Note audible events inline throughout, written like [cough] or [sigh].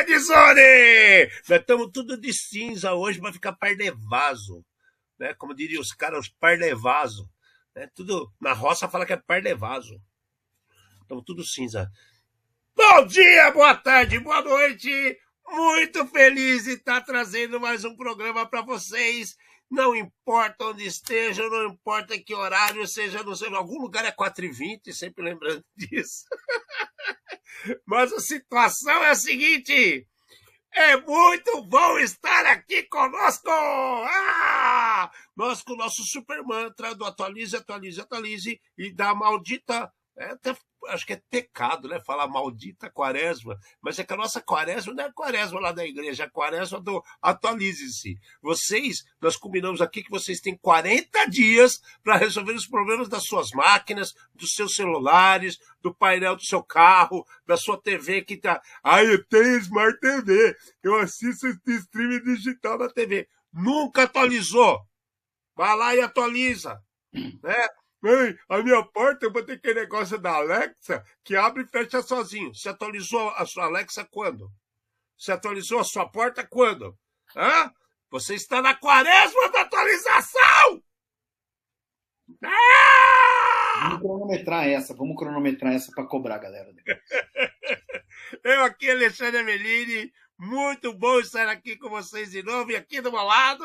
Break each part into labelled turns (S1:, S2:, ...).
S1: Red Zone! Nós estamos tudo de cinza hoje para ficar par de vaso. Né? Como diriam os caras, os par de vaso. Né? Tudo, na roça fala que é par de vaso. Estamos tudo cinza. Bom dia, boa tarde, boa noite. Muito feliz de estar trazendo mais um programa para vocês. Não importa onde estejam, não importa que horário seja, não em algum lugar é 4h20, sempre lembrando [laughs] disso. Mas a situação é a seguinte: é muito bom estar aqui conosco! Ah! Nós com o nosso super mantra do atualize, atualize, atualize e da maldita. É, até acho que é pecado, né? Falar maldita quaresma, mas é que a nossa quaresma não é a quaresma lá da igreja, é a quaresma do atualize-se. Vocês, nós combinamos aqui que vocês têm 40 dias para resolver os problemas das suas máquinas, dos seus celulares, do painel do seu carro, da sua TV que tá. Ah, eu tenho Smart TV, eu assisto streaming digital na TV. Nunca atualizou. Vai lá e atualiza. Né? Mãe, a minha porta, eu botei aquele negócio da Alexa que abre e fecha sozinho. Você atualizou a sua Alexa quando? Você atualizou a sua porta quando? Hã? Você está na quaresma da atualização!
S2: Ah! Vamos cronometrar essa, vamos cronometrar essa para cobrar, galera. [laughs]
S1: eu aqui, Alexandre Melini, muito bom estar aqui com vocês de novo e aqui do meu lado.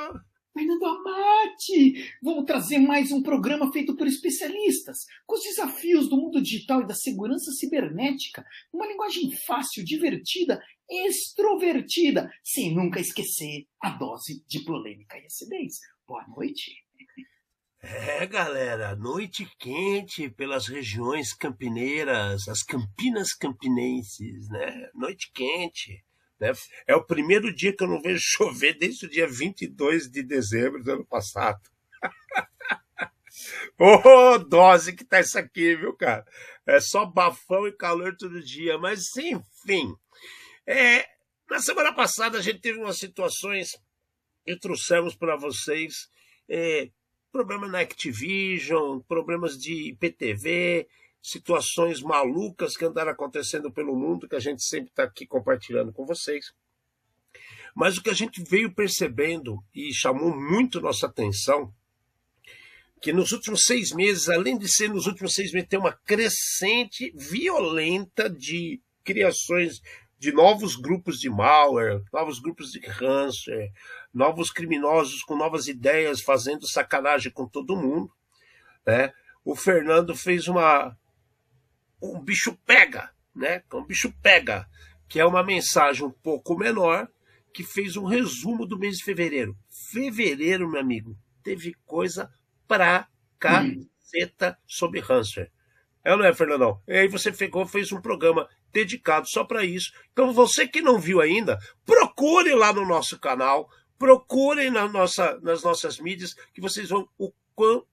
S2: Fernando Amati! Vamos trazer mais um programa feito por especialistas, com os desafios do mundo digital e da segurança cibernética, uma linguagem fácil, divertida, extrovertida, sem nunca esquecer a dose de polêmica e acidez. Boa noite!
S1: É, galera, noite quente pelas regiões campineiras, as Campinas campinenses, né? Noite quente. Né? É o primeiro dia que eu não vejo [laughs] chover desde o dia 22 de dezembro do ano passado. [laughs] Ô, oh, dose que tá isso aqui, viu, cara? É só bafão e calor todo dia. Mas, enfim. É, na semana passada a gente teve umas situações e trouxemos para vocês é, problemas na Activision, problemas de IPTV, situações malucas que andaram acontecendo pelo mundo, que a gente sempre está aqui compartilhando com vocês. Mas o que a gente veio percebendo e chamou muito nossa atenção, que nos últimos seis meses, além de ser nos últimos seis meses, tem uma crescente violenta de criações de novos grupos de malware, novos grupos de ransomware, novos criminosos com novas ideias fazendo sacanagem com todo mundo. Né? O Fernando fez uma um bicho pega, né? Um bicho pega, que é uma mensagem um pouco menor que fez um resumo do mês de fevereiro. Fevereiro, meu amigo, teve coisa pra caceta sobre Hanser. É ou não é, Fernandão? E aí você pegou, fez um programa dedicado só para isso. Então, você que não viu ainda, procure lá no nosso canal, procurem na nossa, nas nossas mídias, que vocês vão, o,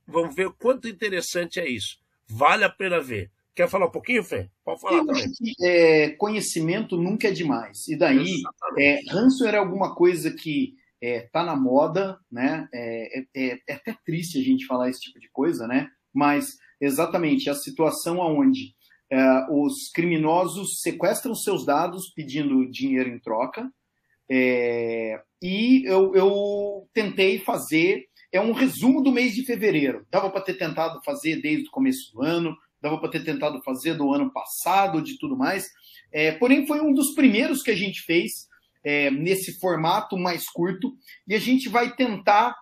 S1: vão ver o quanto interessante é isso. Vale a pena ver. Quer falar um pouquinho, Fê? Pode falar
S2: Eu também. Que, é, conhecimento nunca é demais. E daí, é, ransomware é alguma coisa que é, tá na moda, né? É, é, é, é, até triste a gente falar esse tipo de coisa, né? Mas exatamente a situação onde é, os criminosos sequestram seus dados pedindo dinheiro em troca. É, e eu, eu tentei fazer é um resumo do mês de fevereiro. Dava para ter tentado fazer desde o começo do ano, dava para ter tentado fazer do ano passado, de tudo mais. É, porém, foi um dos primeiros que a gente fez é, nesse formato mais curto. E a gente vai tentar,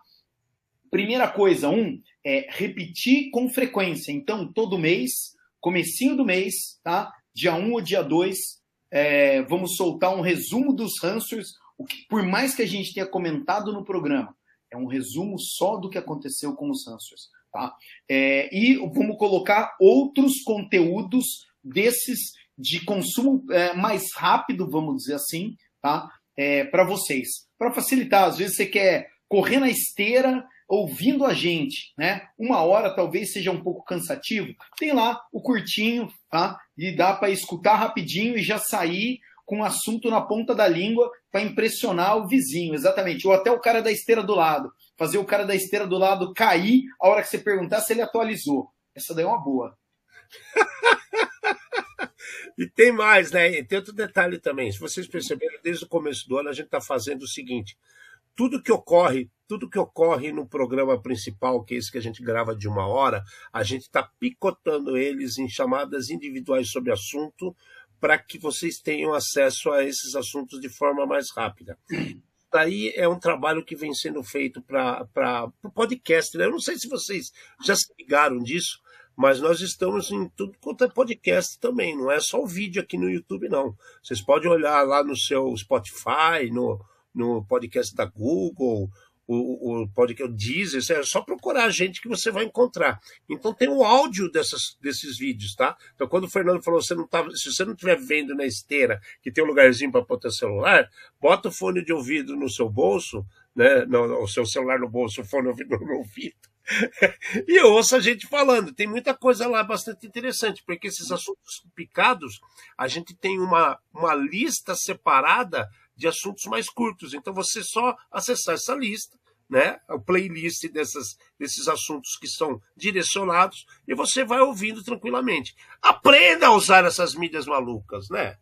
S2: primeira coisa, um, é repetir com frequência. Então, todo mês, comecinho do mês, tá? Dia 1 ou dia 2, é, vamos soltar um resumo dos Hansers, o que, por mais que a gente tenha comentado no programa, é um resumo só do que aconteceu com os Hansers. Tá? É, e vamos colocar outros conteúdos desses de consumo é, mais rápido, vamos dizer assim, tá? É, para vocês. Para facilitar, às vezes você quer correr na esteira ouvindo a gente, né? Uma hora talvez seja um pouco cansativo. Tem lá o curtinho, tá? E dá para escutar rapidinho e já sair com o assunto na ponta da língua para impressionar o vizinho, exatamente. Ou até o cara da esteira do lado. Fazer o cara da esteira do lado cair a hora que você perguntar se ele atualizou. Essa daí é uma boa. [laughs]
S1: E tem mais, né? E tem outro detalhe também. Se vocês perceberam, desde o começo do ano a gente está fazendo o seguinte: tudo que ocorre, tudo que ocorre no programa principal, que é esse que a gente grava de uma hora, a gente está picotando eles em chamadas individuais sobre assunto para que vocês tenham acesso a esses assuntos de forma mais rápida. Daí é um trabalho que vem sendo feito para o podcast. Né? Eu não sei se vocês já se ligaram disso, mas nós estamos em tudo quanto é podcast também, não é só o vídeo aqui no YouTube, não. Vocês podem olhar lá no seu Spotify, no, no podcast da Google, o, o podcast Deezer, é só procurar a gente que você vai encontrar. Então tem o áudio dessas, desses vídeos, tá? Então quando o Fernando falou, você não tá, se você não estiver vendo na esteira, que tem um lugarzinho para botar celular, bota o fone de ouvido no seu bolso, né? No, o seu celular no bolso, o fone de ouvido [laughs] no ouvido [laughs] e eu ouço a gente falando. Tem muita coisa lá bastante interessante, porque esses assuntos picados, a gente tem uma, uma lista separada de assuntos mais curtos. Então você só acessar essa lista, né, a playlist dessas, desses assuntos que são direcionados e você vai ouvindo tranquilamente. Aprenda a usar essas mídias malucas, né?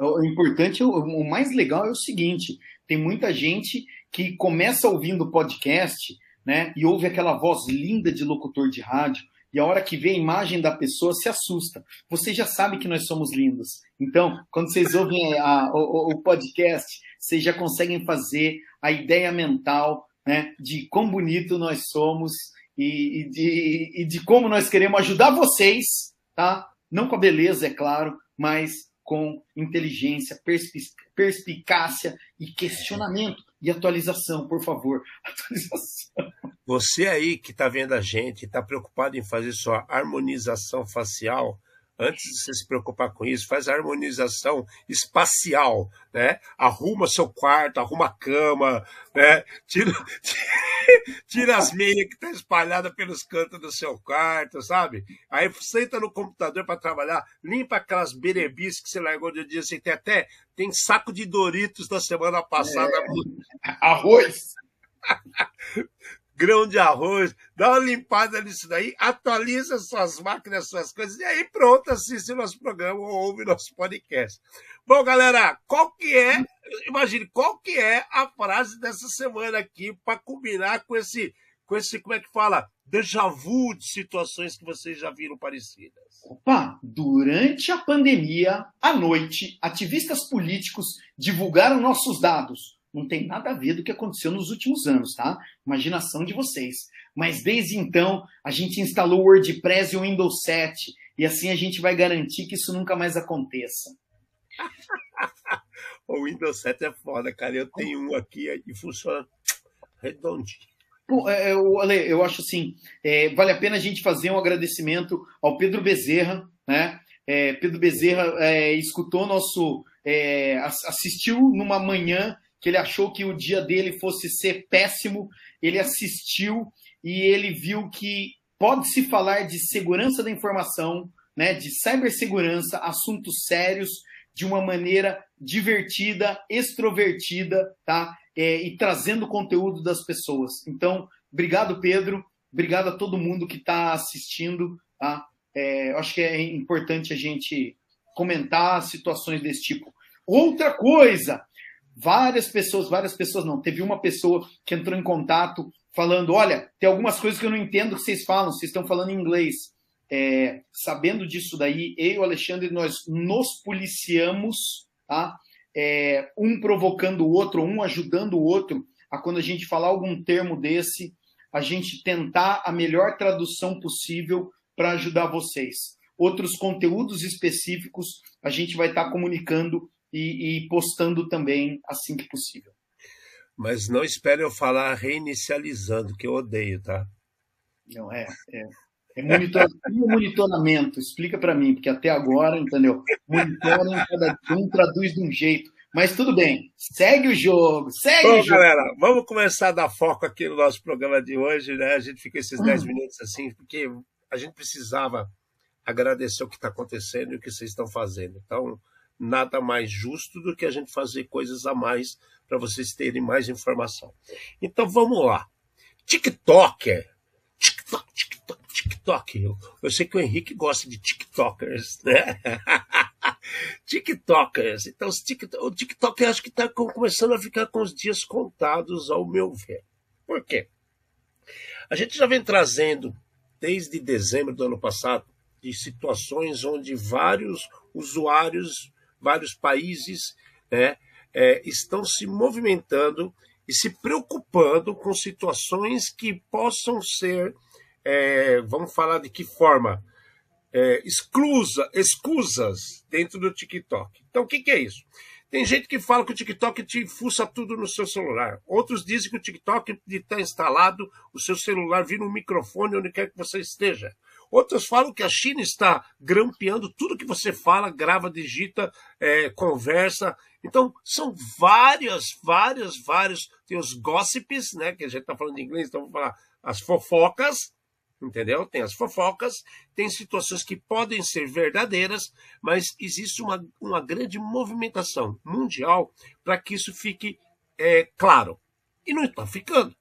S2: O importante, o mais legal é o seguinte: tem muita gente que começa ouvindo podcast né? E ouve aquela voz linda de locutor de rádio, e a hora que vê a imagem da pessoa se assusta. Você já sabe que nós somos lindos. Então, quando vocês ouvem a, o, o, podcast, vocês já conseguem fazer a ideia mental né, de quão bonito nós somos e, e, de, e de como nós queremos ajudar vocês, tá? Não com a beleza, é claro, mas com inteligência, perspicácia e questionamento e atualização, por favor. [laughs] Atualização.
S1: Você aí que está vendo a gente, está preocupado em fazer sua harmonização facial, antes de você se preocupar com isso, faz a harmonização espacial, né? Arruma seu quarto, arruma a cama, né? Tira, [laughs] tira as meias que estão tá espalhadas pelos cantos do seu quarto, sabe? Aí senta no computador para trabalhar, limpa aquelas berebis que você largou de dia, você tem até tem saco de Doritos da semana passada.
S2: É, arroz! [laughs]
S1: grão de arroz, dá uma limpada nisso daí, atualiza suas máquinas, suas coisas, e aí pronto, assiste nosso programa ou ouve nosso podcast. Bom, galera, qual que é, imagine, qual que é a frase dessa semana aqui para combinar com esse, com esse, como é que fala? Déjà vu de situações que vocês já viram parecidas.
S2: Opa, durante a pandemia, à noite, ativistas políticos divulgaram nossos dados não tem nada a ver do que aconteceu nos últimos anos, tá? Imaginação de vocês. Mas desde então, a gente instalou o WordPress e o Windows 7, e assim a gente vai garantir que isso nunca mais aconteça. [laughs]
S1: o Windows 7 é foda, cara. Eu tenho um aqui e funciona redondinho.
S2: Pô, é, eu, Ale, eu acho assim, é, vale a pena a gente fazer um agradecimento ao Pedro Bezerra, né? É, Pedro Bezerra é, escutou nosso, é, assistiu numa manhã que ele achou que o dia dele fosse ser péssimo, ele assistiu e ele viu que pode-se falar de segurança da informação, né, de cibersegurança, assuntos sérios, de uma maneira divertida, extrovertida, tá? É, e trazendo conteúdo das pessoas. Então, obrigado, Pedro. Obrigado a todo mundo que está assistindo. Tá? É, acho que é importante a gente comentar situações desse tipo. Outra coisa, Várias pessoas, várias pessoas não. Teve uma pessoa que entrou em contato falando: olha, tem algumas coisas que eu não entendo que vocês falam, vocês estão falando em inglês. É, sabendo disso daí, eu e o Alexandre, nós nos policiamos, tá? É, um provocando o outro, um ajudando o outro, a quando a gente falar algum termo desse, a gente tentar a melhor tradução possível para ajudar vocês. Outros conteúdos específicos a gente vai estar tá comunicando e, e postando também assim que possível.
S1: Mas não espere eu falar reinicializando, que eu odeio, tá?
S2: Não, é. É, é monitor, [laughs] monitoramento, explica para mim, porque até agora, entendeu? Monitora cada um traduz de um jeito. Mas tudo bem, segue o jogo, segue Bom, o jogo.
S1: galera, vamos começar a dar foco aqui no nosso programa de hoje, né? A gente fica esses 10 ah. minutos assim, porque a gente precisava agradecer o que está acontecendo e o que vocês estão fazendo. Então, nada mais justo do que a gente fazer coisas a mais para vocês terem mais informação. Então vamos lá. TikToker. TikTok, TikTok, TikTok. Eu, sei que o Henrique gosta de TikTokers, né? [laughs] TikTokers. Então, o TikTok acho que está começando a ficar com os dias contados, ao meu ver. Por quê? A gente já vem trazendo, desde dezembro do ano passado, de situações onde vários usuários, vários países, né, é, estão se movimentando e se preocupando com situações que possam ser, é, vamos falar de que forma? É, exclusa, excusas dentro do TikTok. Então, o que, que é isso? Tem gente que fala que o TikTok te fuça tudo no seu celular. Outros dizem que o TikTok está instalado, o seu celular vira um microfone onde quer que você esteja. Outros falam que a China está grampeando tudo que você fala, grava, digita, é, conversa. Então, são várias, várias, vários. Tem os gossips, né? Que a gente está falando em inglês, então vamos falar as fofocas, entendeu? Tem as fofocas, tem situações que podem ser verdadeiras, mas existe uma, uma grande movimentação mundial para que isso fique é, claro. E não está ficando.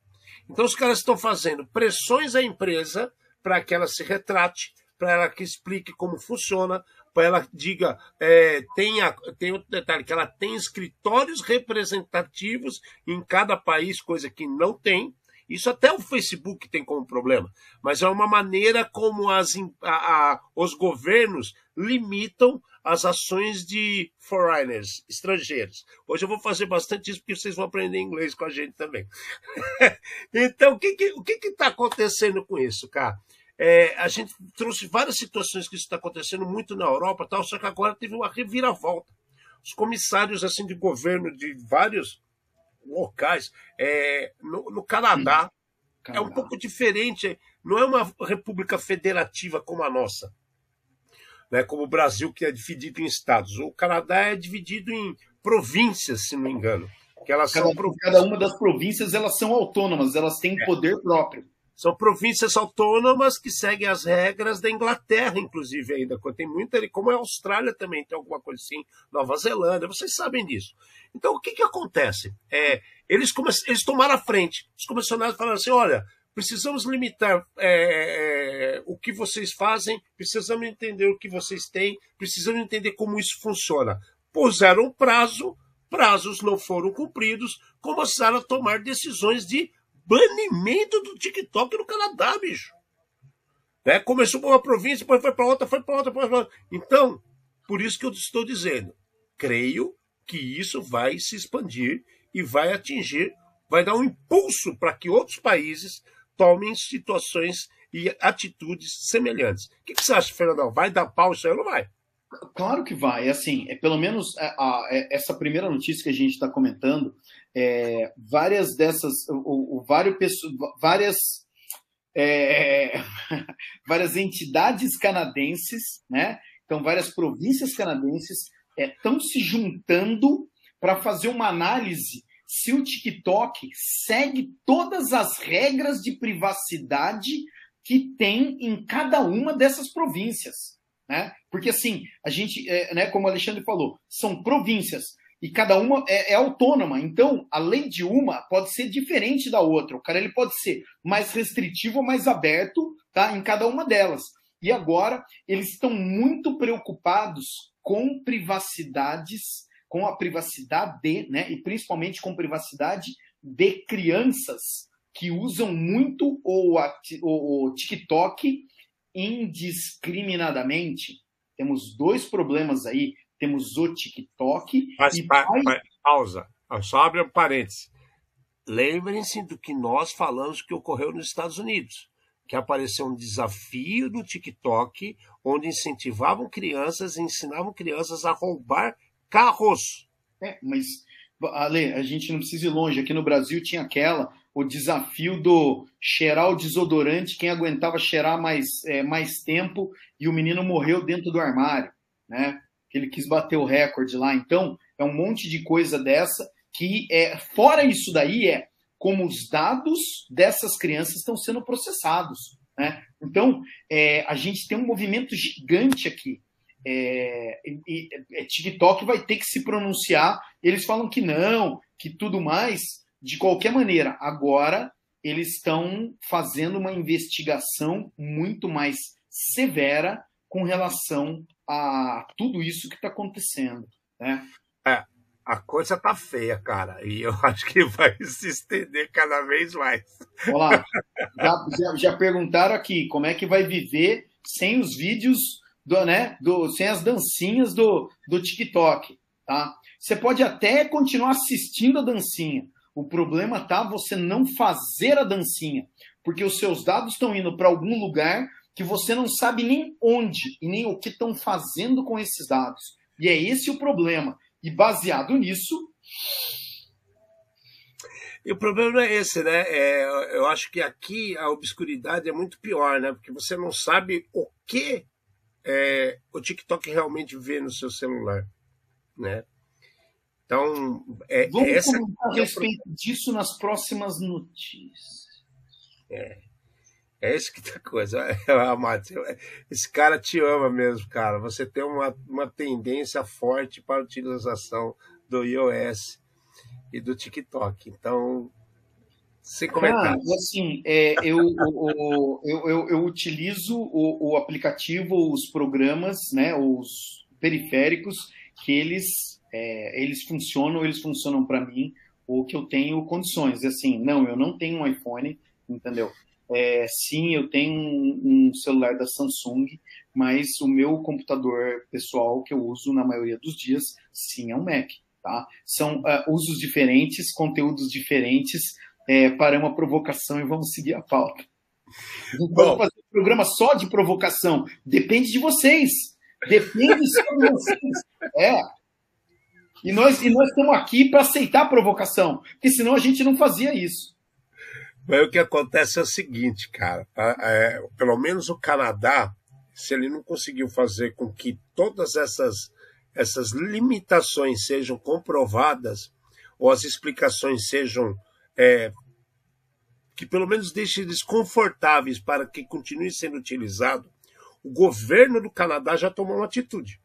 S1: Então os caras estão fazendo pressões à empresa para que ela se retrate, para ela que explique como funciona, para ela diga, é, tenha, tem outro detalhe, que ela tem escritórios representativos em cada país, coisa que não tem, isso até o Facebook tem como problema, mas é uma maneira como as, a, a, os governos limitam as ações de foreigners, estrangeiros. Hoje eu vou fazer bastante isso porque vocês vão aprender inglês com a gente também. [laughs] então, o que está que, que que acontecendo com isso, cara? É, a gente trouxe várias situações que isso está acontecendo muito na Europa, tal, só que agora teve uma reviravolta. Os comissários assim de governo de vários locais. É, no, no Canadá, Canadá, é um pouco diferente. Não é uma república federativa como a nossa, né, como o Brasil, que é dividido em estados. O Canadá é dividido em províncias, se não me engano. Que elas
S2: cada,
S1: são
S2: cada uma das províncias elas são autônomas, elas têm é. poder próprio.
S1: São províncias autônomas que seguem as regras da Inglaterra, inclusive, ainda. Tem muita ali, como a Austrália também tem alguma coisa assim, Nova Zelândia, vocês sabem disso. Então, o que, que acontece? É, eles, come... eles tomaram a frente. Os comissionados falaram assim: olha, precisamos limitar é, é, o que vocês fazem, precisamos entender o que vocês têm, precisamos entender como isso funciona. Puseram prazo, prazos não foram cumpridos, começaram a tomar decisões de banimento do TikTok no Canadá, bicho. Né? Começou por uma província, depois foi para outra, foi para outra, foi para outra. Então, por isso que eu estou dizendo, creio que isso vai se expandir e vai atingir, vai dar um impulso para que outros países tomem situações e atitudes semelhantes. O que, que você acha, Fernandão? Vai dar pau isso aí ou não vai?
S2: Claro que vai. Assim, é pelo menos a, a, é, essa primeira notícia que a gente está comentando, é, várias dessas, o, o vários, várias, é, [laughs] várias entidades canadenses, né? Então, várias províncias canadenses estão é, se juntando para fazer uma análise se o TikTok segue todas as regras de privacidade que tem em cada uma dessas províncias. Né? Porque assim, a gente, é, né, como o Alexandre falou, são províncias e cada uma é, é, autônoma. Então, a lei de uma pode ser diferente da outra. O cara ele pode ser mais restritivo ou mais aberto, tá? Em cada uma delas. E agora eles estão muito preocupados com privacidades, com a privacidade, né? E principalmente com privacidade de crianças que usam muito o, o, o TikTok indiscriminadamente. Temos dois problemas aí. Temos o TikTok
S1: Mas, e pa, pa, pausa. Só abre um parênteses. Lembrem-se do que nós falamos que ocorreu nos Estados Unidos, que apareceu um desafio no TikTok onde incentivavam crianças e ensinavam crianças a roubar carros.
S2: É, mas Ale, a gente não precisa ir longe. Aqui no Brasil tinha aquela o desafio do cheirar o desodorante, quem aguentava cheirar mais, é, mais tempo, e o menino morreu dentro do armário, né? Ele quis bater o recorde lá. Então, é um monte de coisa dessa que, é, fora isso daí, é como os dados dessas crianças estão sendo processados. Né? Então, é, a gente tem um movimento gigante aqui. É, e, e, é, TikTok vai ter que se pronunciar. Eles falam que não, que tudo mais. De qualquer maneira, agora eles estão fazendo uma investigação muito mais severa com relação a tudo isso que está acontecendo. Né?
S1: É, a coisa tá feia, cara, e eu [laughs] acho que vai se estender cada vez mais.
S2: Olá, [laughs] já, já, já perguntaram aqui como é que vai viver sem os vídeos, do, né, do, sem as dancinhas do, do TikTok, tá? Você pode até continuar assistindo a dancinha. O problema tá você não fazer a dancinha, porque os seus dados estão indo para algum lugar que você não sabe nem onde e nem o que estão fazendo com esses dados. E é esse o problema. E baseado nisso.
S1: E o problema é esse, né? É, eu acho que aqui a obscuridade é muito pior, né? Porque você não sabe o que é, o TikTok realmente vê no seu celular, né? Então, é,
S2: Vamos
S1: é essa
S2: comentar a respeito disso nas próximas notícias.
S1: É. É isso que tá coisa. É, [laughs] Matheus, esse cara te ama mesmo, cara. Você tem uma, uma tendência forte para a utilização do iOS e do TikTok. Então, sem comentários.
S2: Ah, assim, é, eu, eu, eu, eu, eu utilizo o, o aplicativo, os programas, né, os periféricos, que eles, é, eles funcionam, eles funcionam para mim, ou que eu tenho condições. Assim, não, eu não tenho um iPhone, entendeu? É, sim, eu tenho um, um, celular da Samsung, mas o meu computador pessoal que eu uso na maioria dos dias, sim, é um Mac. Tá? São uh, usos diferentes, conteúdos diferentes é, para uma provocação e vamos seguir a pauta. Vamos fazer um programa só de provocação. Depende de vocês. Depende só de vocês. É. E nós, e nós estamos aqui para aceitar a provocação, porque senão a gente não fazia isso.
S1: Mas o que acontece é o seguinte, cara. É, pelo menos o Canadá, se ele não conseguiu fazer com que todas essas, essas limitações sejam comprovadas, ou as explicações sejam. É, que pelo menos deixem eles confortáveis para que continue sendo utilizado, o governo do Canadá já tomou uma atitude.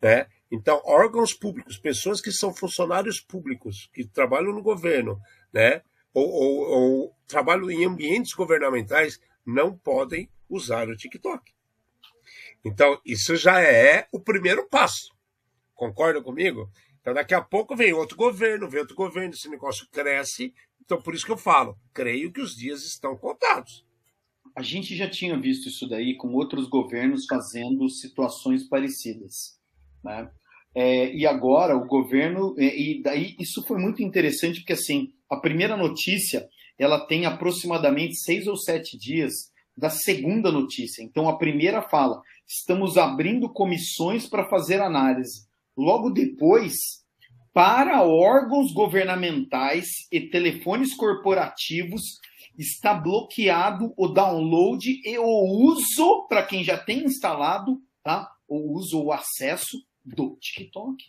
S1: Né? Então, órgãos públicos, pessoas que são funcionários públicos, que trabalham no governo, né? ou, ou, ou trabalham em ambientes governamentais não podem usar o TikTok. Então, isso já é o primeiro passo. Concorda comigo? Então, daqui a pouco vem outro governo, vem outro governo, esse negócio cresce. Então, por isso que eu falo, creio que os dias estão contados.
S2: A gente já tinha visto isso daí com outros governos fazendo situações parecidas. Né? É, e agora o governo. E daí isso foi muito interessante, porque assim, a primeira notícia ela tem aproximadamente seis ou sete dias da segunda notícia. Então a primeira fala: estamos abrindo comissões para fazer análise. Logo depois, para órgãos governamentais e telefones corporativos, está bloqueado o download e o uso para quem já tem instalado, tá? O uso ou acesso do TikTok.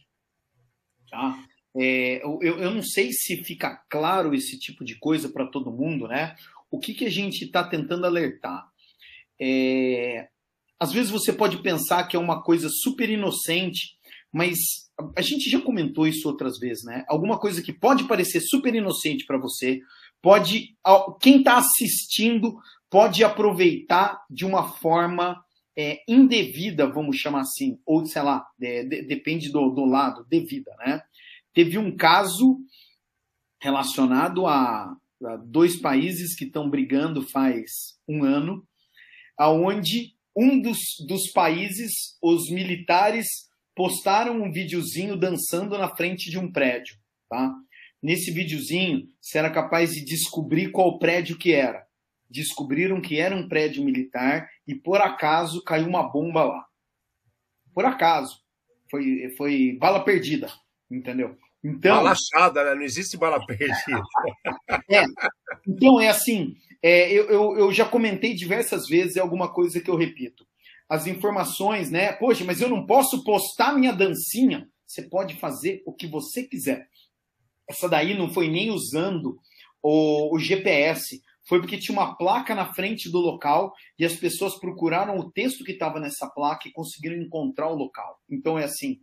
S2: Tá? É, eu, eu não sei se fica claro esse tipo de coisa para todo mundo, né? O que, que a gente está tentando alertar? É, às vezes você pode pensar que é uma coisa super inocente, mas a gente já comentou isso outras vezes, né? Alguma coisa que pode parecer super inocente para você, pode quem está assistindo pode aproveitar de uma forma é, indevida, vamos chamar assim, ou sei lá, é, de, depende do, do lado, devida, né? Teve um caso relacionado a, a dois países que estão brigando faz um ano, aonde um dos, dos países, os militares postaram um videozinho dançando na frente de um prédio, tá? Nesse videozinho, você era capaz de descobrir qual prédio que era. Descobriram que era um prédio militar e por acaso caiu uma bomba lá. Por acaso. Foi, foi bala perdida entendeu?
S1: Então, bala achada, né? Não existe bala perdida. [laughs]
S2: é, então, é assim, é, eu, eu, eu já comentei diversas vezes, é alguma coisa que eu repito. As informações, né? Poxa, mas eu não posso postar minha dancinha. Você pode fazer o que você quiser. Essa daí não foi nem usando o, o GPS, foi porque tinha uma placa na frente do local e as pessoas procuraram o texto que estava nessa placa e conseguiram encontrar o local. Então é assim,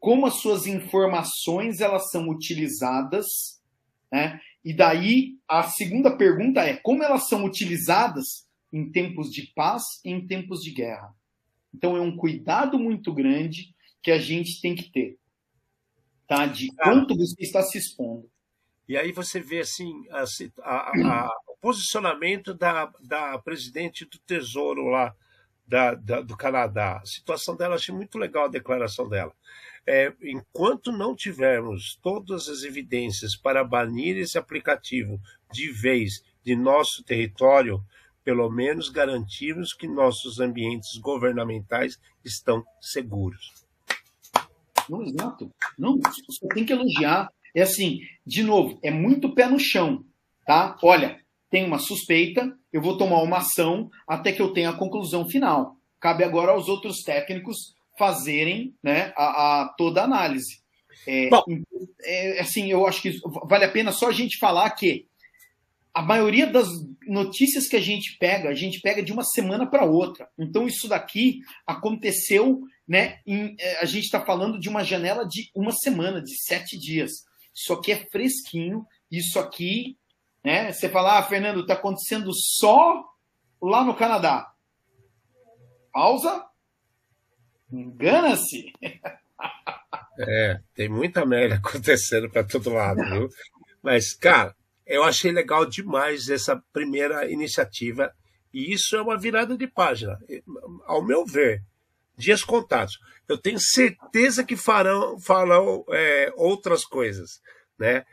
S2: como as suas informações elas são utilizadas, né? E daí a segunda pergunta é como elas são utilizadas em tempos de paz e em tempos de guerra. Então é um cuidado muito grande que a gente tem que ter, tá? De quanto você está se expondo.
S1: E aí você vê assim a, a, a, o posicionamento da, da presidente do Tesouro lá da, da, do Canadá. A situação dela, achei muito legal a declaração dela. É, enquanto não tivermos todas as evidências para banir esse aplicativo de vez de nosso território, pelo menos garantimos que nossos ambientes governamentais estão seguros.
S2: Não, exato. Não, você tem que elogiar. É assim, de novo, é muito pé no chão, tá? Olha, tem uma suspeita, eu vou tomar uma ação até que eu tenha a conclusão final. Cabe agora aos outros técnicos fazerem né, a, a toda a análise. É, é, assim, eu acho que vale a pena só a gente falar que a maioria das notícias que a gente pega, a gente pega de uma semana para outra. Então, isso daqui aconteceu, né? Em, é, a gente está falando de uma janela de uma semana, de sete dias. Isso aqui é fresquinho, isso aqui né? Você fala, ah, Fernando, está acontecendo só lá no Canadá. Pausa. Engana-se.
S1: É, tem muita merda [laughs] acontecendo para todo lado, viu? Mas, cara, eu achei legal demais essa primeira iniciativa. E isso é uma virada de página. Ao meu ver, dias contados. Eu tenho certeza que farão, farão é, outras coisas né?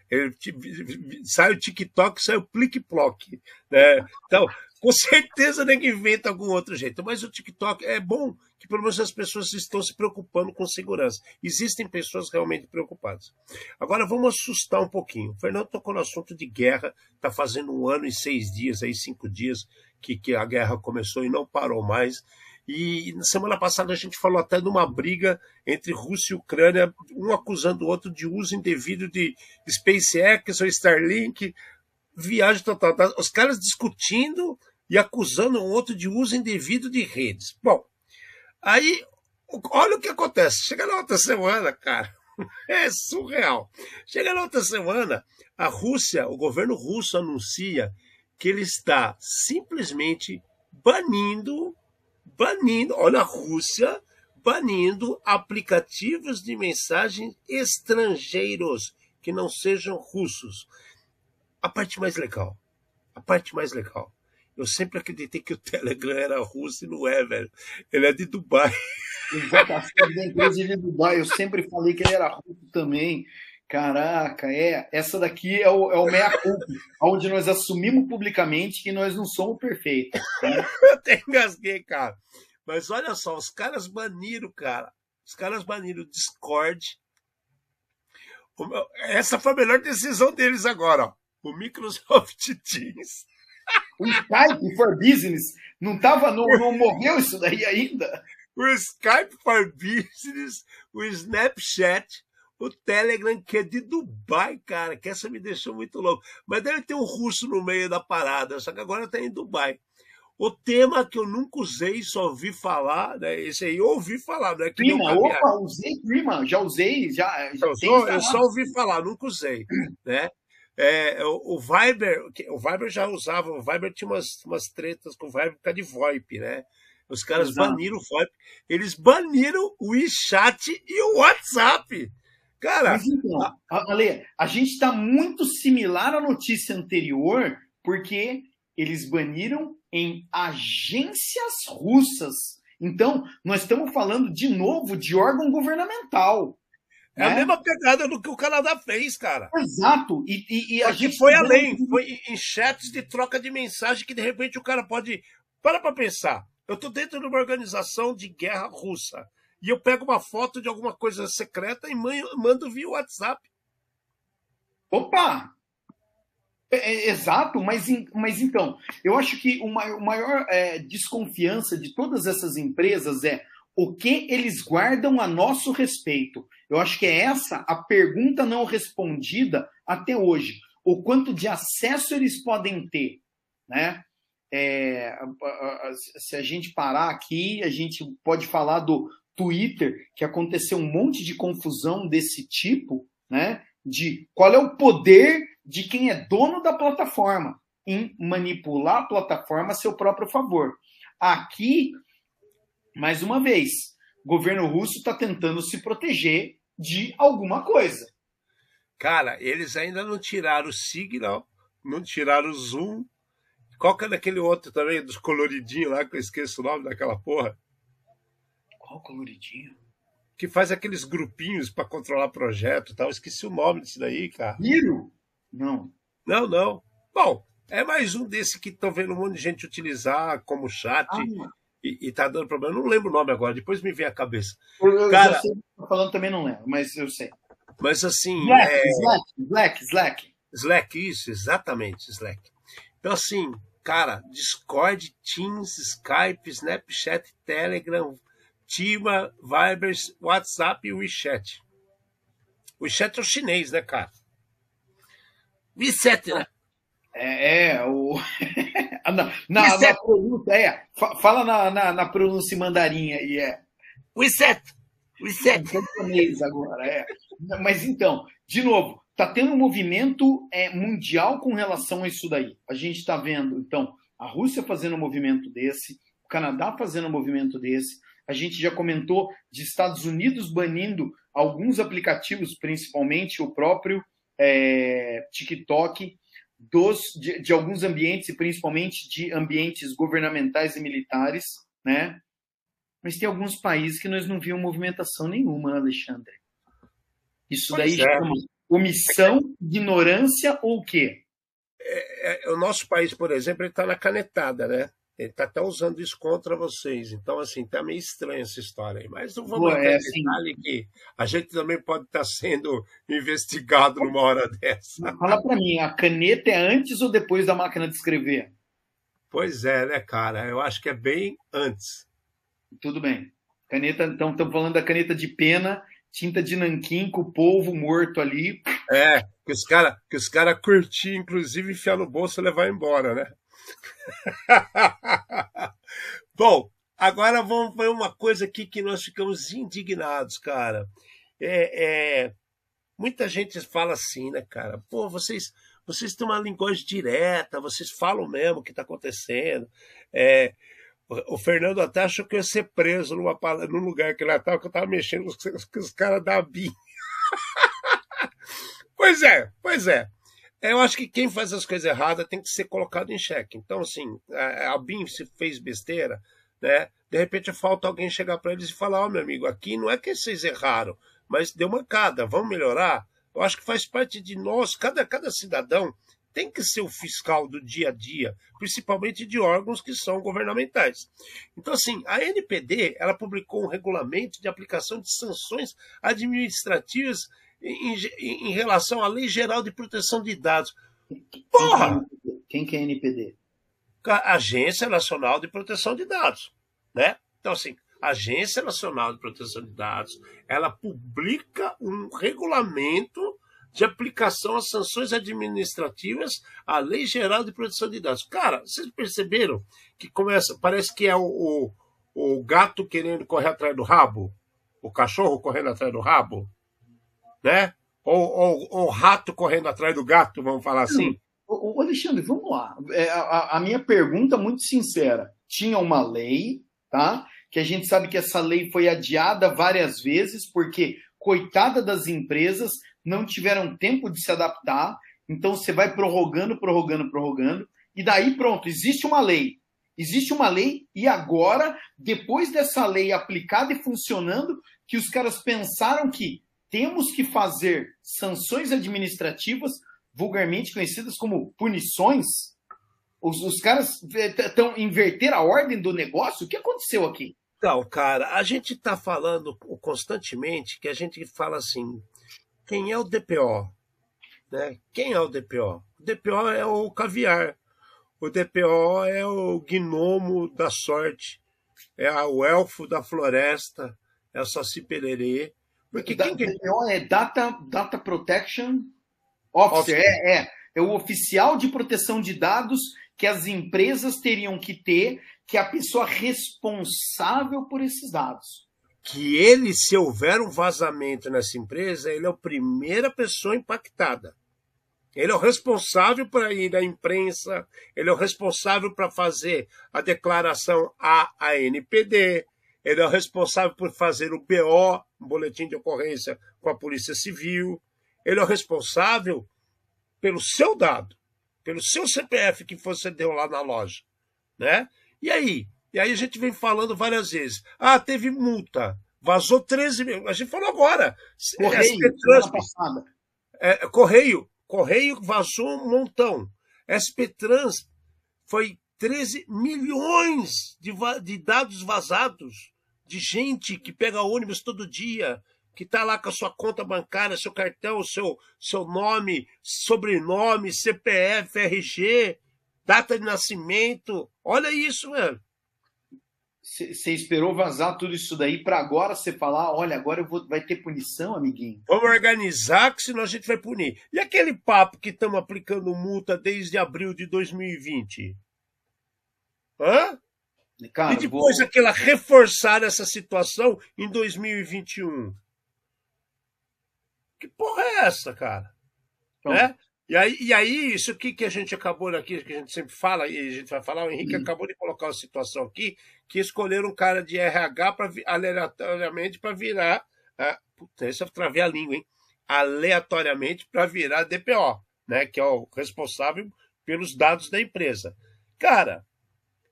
S1: sai o TikTok, sai o plique-ploque, né? Então, com certeza nem inventa algum outro jeito. Mas o TikTok é bom que pelo menos as pessoas estão se preocupando com segurança. Existem pessoas realmente preocupadas. Agora vamos assustar um pouquinho. O Fernando tocou no assunto de guerra, está fazendo um ano e seis dias, aí cinco dias que, que a guerra começou e não parou mais. E na semana passada a gente falou até de uma briga entre Rússia e Ucrânia, um acusando o outro de uso indevido de SpaceX ou Starlink, viagem total. Tá? Os caras discutindo e acusando um outro de uso indevido de redes. Bom, aí olha o que acontece. Chega na outra semana, cara, [laughs] é surreal. Chega na outra semana, a Rússia, o governo russo anuncia que ele está simplesmente banindo banindo, olha a Rússia banindo aplicativos de mensagem estrangeiros que não sejam russos. A parte mais legal, a parte mais legal. Eu sempre acreditei que o Telegram era russo e não é, velho. Ele é de Dubai.
S2: Inclusive de Dubai. Eu sempre falei que ele era russo também. Caraca, é. Essa daqui é o, é o meia culpa, onde nós assumimos publicamente que nós não somos perfeitos.
S1: Né? [laughs] Eu até engasguei, cara. Mas olha só, os caras baniram, cara. Os caras baniram o Discord. Essa foi a melhor decisão deles agora, ó. O Microsoft [laughs] Teams.
S2: O Skype for Business. Não, tava, não, não morreu isso daí ainda?
S1: O Skype for Business, o Snapchat, o Telegram, que é de Dubai, cara, que essa me deixou muito louco. Mas deve ter um russo no meio da parada, só que agora tá em Dubai. O tema que eu nunca usei, só ouvi falar, né? Esse aí eu ouvi falar, não é que
S2: Prima, opa, usei Prima, já usei, já. já
S1: eu, só, eu só ouvi falar, nunca usei, né? É, o, o Viber, o Viber já usava, o Viber tinha umas, umas tretas com o Viber por causa de VoIP, né? Os caras Exato. baniram o VoIP, eles baniram o WeChat e o WhatsApp. Cara,
S2: Mas então, a... Ale, a gente está muito similar à notícia anterior, porque eles baniram em agências russas. Então, nós estamos falando de novo de órgão governamental.
S1: É né? a mesma pegada do que o Canadá fez, cara.
S2: Exato. E, e, e a gente
S1: foi além, foi em chats de troca de mensagem que de repente o cara pode. Para para pensar. Eu estou dentro de uma organização de guerra russa e eu pego uma foto de alguma coisa secreta e mando via WhatsApp.
S2: Opa! É, é, exato, mas, mas então, eu acho que o maior, o maior é, desconfiança de todas essas empresas é o que eles guardam a nosso respeito. Eu acho que é essa a pergunta não respondida até hoje. O quanto de acesso eles podem ter, né? É, se a gente parar aqui, a gente pode falar do, Twitter que aconteceu um monte de confusão desse tipo, né? De qual é o poder de quem é dono da plataforma em manipular a plataforma a seu próprio favor. Aqui mais uma vez, o governo russo está tentando se proteger de alguma coisa.
S1: Cara, eles ainda não tiraram o Signal, não tiraram o Zoom. Qual que é daquele outro também, dos coloridinhos lá, que eu esqueço o nome daquela porra?
S2: Qual coloridinho?
S1: Que faz aqueles grupinhos para controlar projeto e tal. Esqueci o nome disso daí, cara.
S2: Miro? Não.
S1: Não, não. Bom, é mais um desse que estão vendo um monte de gente utilizar como chat
S2: Ah,
S1: e, e tá dando problema. Eu não lembro o nome agora, depois me vem à cabeça.
S2: eu, eu
S1: Cara-
S2: você tá falando também não lembro, mas eu sei.
S1: Mas assim,
S2: Slack,
S1: é...
S2: Slack, Slack, Slack.
S1: Slack, isso, exatamente, Slack. Então, assim, cara, Discord, Teams, Skype, Snapchat, Telegram, Tima, Viber, WhatsApp e WeChat. WeChat é o chinês, né, cara? WeChat, né?
S2: É, é, o. [laughs] na, na, na
S1: WeChat.
S2: pronúncia, é. Fa- Fala na, na, na pronúncia mandarim aí, é.
S1: WeChat. WeChat.
S2: japonês agora, é. Mas então, de novo, está tendo um movimento é, mundial com relação a isso daí. A gente está vendo, então, a Rússia fazendo um movimento desse, o Canadá fazendo um movimento desse. A gente já comentou de Estados Unidos banindo alguns aplicativos, principalmente o próprio é, TikTok, dos, de, de alguns ambientes, e principalmente de ambientes governamentais e militares, né? Mas tem alguns países que nós não vimos movimentação nenhuma, Alexandre. Isso
S1: Pois
S2: daí
S1: é.
S2: chama omissão, ignorância ou o quê?
S1: É, o nosso país, por exemplo, está na canetada, né? Ele está até usando isso contra vocês. Então, assim, tá meio estranha essa história aí. Mas não vamos entrar
S2: é assim-
S1: detalhe que a gente também pode estar sendo investigado numa hora [laughs] dessa.
S2: Fala para mim, a caneta é antes ou depois da máquina de escrever?
S1: Pois é, né, cara? Eu acho que é bem antes.
S2: Tudo bem. Caneta, então estamos falando da caneta de pena, tinta de nanquim com o polvo morto ali.
S1: É, que os caras que os cara curtir, inclusive, enfiar no bolso e levar embora, né? [laughs] Bom, agora vamos ver uma coisa aqui que nós ficamos indignados, cara. É, é, muita gente fala assim, né, cara? Pô, vocês, vocês têm uma linguagem direta, vocês falam mesmo o que está acontecendo. É, o Fernando até achou que eu ia ser preso numa, num lugar que ele estava, que eu estava mexendo com os, os caras da BIM. [laughs] Pois é, pois é. Eu acho que quem faz as coisas erradas tem que ser colocado em xeque. Então, assim, a a BIM se fez besteira, né? De repente falta alguém chegar para eles e falar: Ó, meu amigo, aqui não é que vocês erraram, mas deu mancada, vamos melhorar. Eu acho que faz parte de nós, cada, cada cidadão tem que ser o fiscal do dia a dia, principalmente de órgãos que são governamentais. Então, assim, a NPD ela publicou um regulamento de aplicação de sanções administrativas em, em- relação à Lei Geral de Proteção de Dados. Porra!
S2: Quem que é NPD?
S1: Agência Nacional de Proteção de Dados, né? Então, assim, a Agência Nacional de Proteção de Dados, ela publica um regulamento de aplicação às sanções administrativas à Lei Geral de Proteção de Dados. Cara, vocês perceberam que começa, parece que é o, o, o gato querendo correr atrás do rabo, o cachorro correndo atrás do rabo, né? Ou, ou, ou o rato correndo atrás do gato, vamos falar assim.
S2: Ô, ô, Alexandre, vamos lá. É, a, a minha pergunta é muito sincera. Tinha uma lei, tá? Que a gente sabe que essa lei foi adiada várias vezes, porque, coitada das empresas, não tiveram tempo de se adaptar. Então você vai prorrogando, prorrogando, prorrogando. E daí, pronto, existe uma lei. Existe uma lei, e agora, depois dessa lei aplicada e funcionando, que os caras pensaram que temos que fazer sanções administrativas vulgarmente conhecidas como punições. Os, os caras estão inverter a ordem do negócio. O que aconteceu aqui?
S1: Então, cara, a gente está falando constantemente que a gente fala assim: quem é o DPO? Né? Quem é o DPO? O DPO é o caviar. O DPO é o gnomo da sorte. É o elfo da floresta. É o Saci Pererê. Porque
S2: Da-
S1: quem que...
S2: DPO é Data, Data Protection Officer.
S1: Officer.
S2: É, é, é o oficial de proteção de dados que as empresas teriam que ter, que é a pessoa responsável por esses dados.
S1: que ele, se houver um vazamento nessa empresa, ele é a primeira pessoa impactada. Ele é o responsável para ir à imprensa, ele é o responsável para fazer a declaração à ANPD, ele é o responsável por fazer o BO, um boletim de ocorrência com a Polícia Civil, ele é o responsável pelo seu dado, pelo seu CPF que você deu lá na loja, né? E aí? E aí a gente vem falando várias vezes. Ah, teve multa. Vazou 13 mil. A gente falou agora.
S2: Correio,
S1: Trans, é, Correio. Correio vazou um montão. SP Trans foi 13 milhões de, de dados vazados de gente que pega ônibus todo dia, que está lá com a sua conta bancária, seu cartão, seu, seu nome, sobrenome, CPF, RG, data de nascimento. Olha isso, velho.
S2: Você esperou vazar tudo isso daí para agora você falar, olha, agora eu vou, vai ter punição, amiguinho?
S1: Vamos organizar, que senão a gente vai punir. E aquele papo que estamos aplicando multa desde abril de 2020? Hã? Cara, e depois vou... aquela reforçar essa situação em 2021. Que porra é essa, cara? Então, né? E aí, e aí, isso aqui que a gente acabou aqui, que a gente sempre fala, e a gente vai falar, o Henrique hum. acabou de colocar uma situação aqui, que escolheram um cara de RH pra, aleatoriamente para virar. Ah, puta, isso eu travei a língua, hein? Aleatoriamente para virar DPO, né? Que é o responsável pelos dados da empresa. Cara,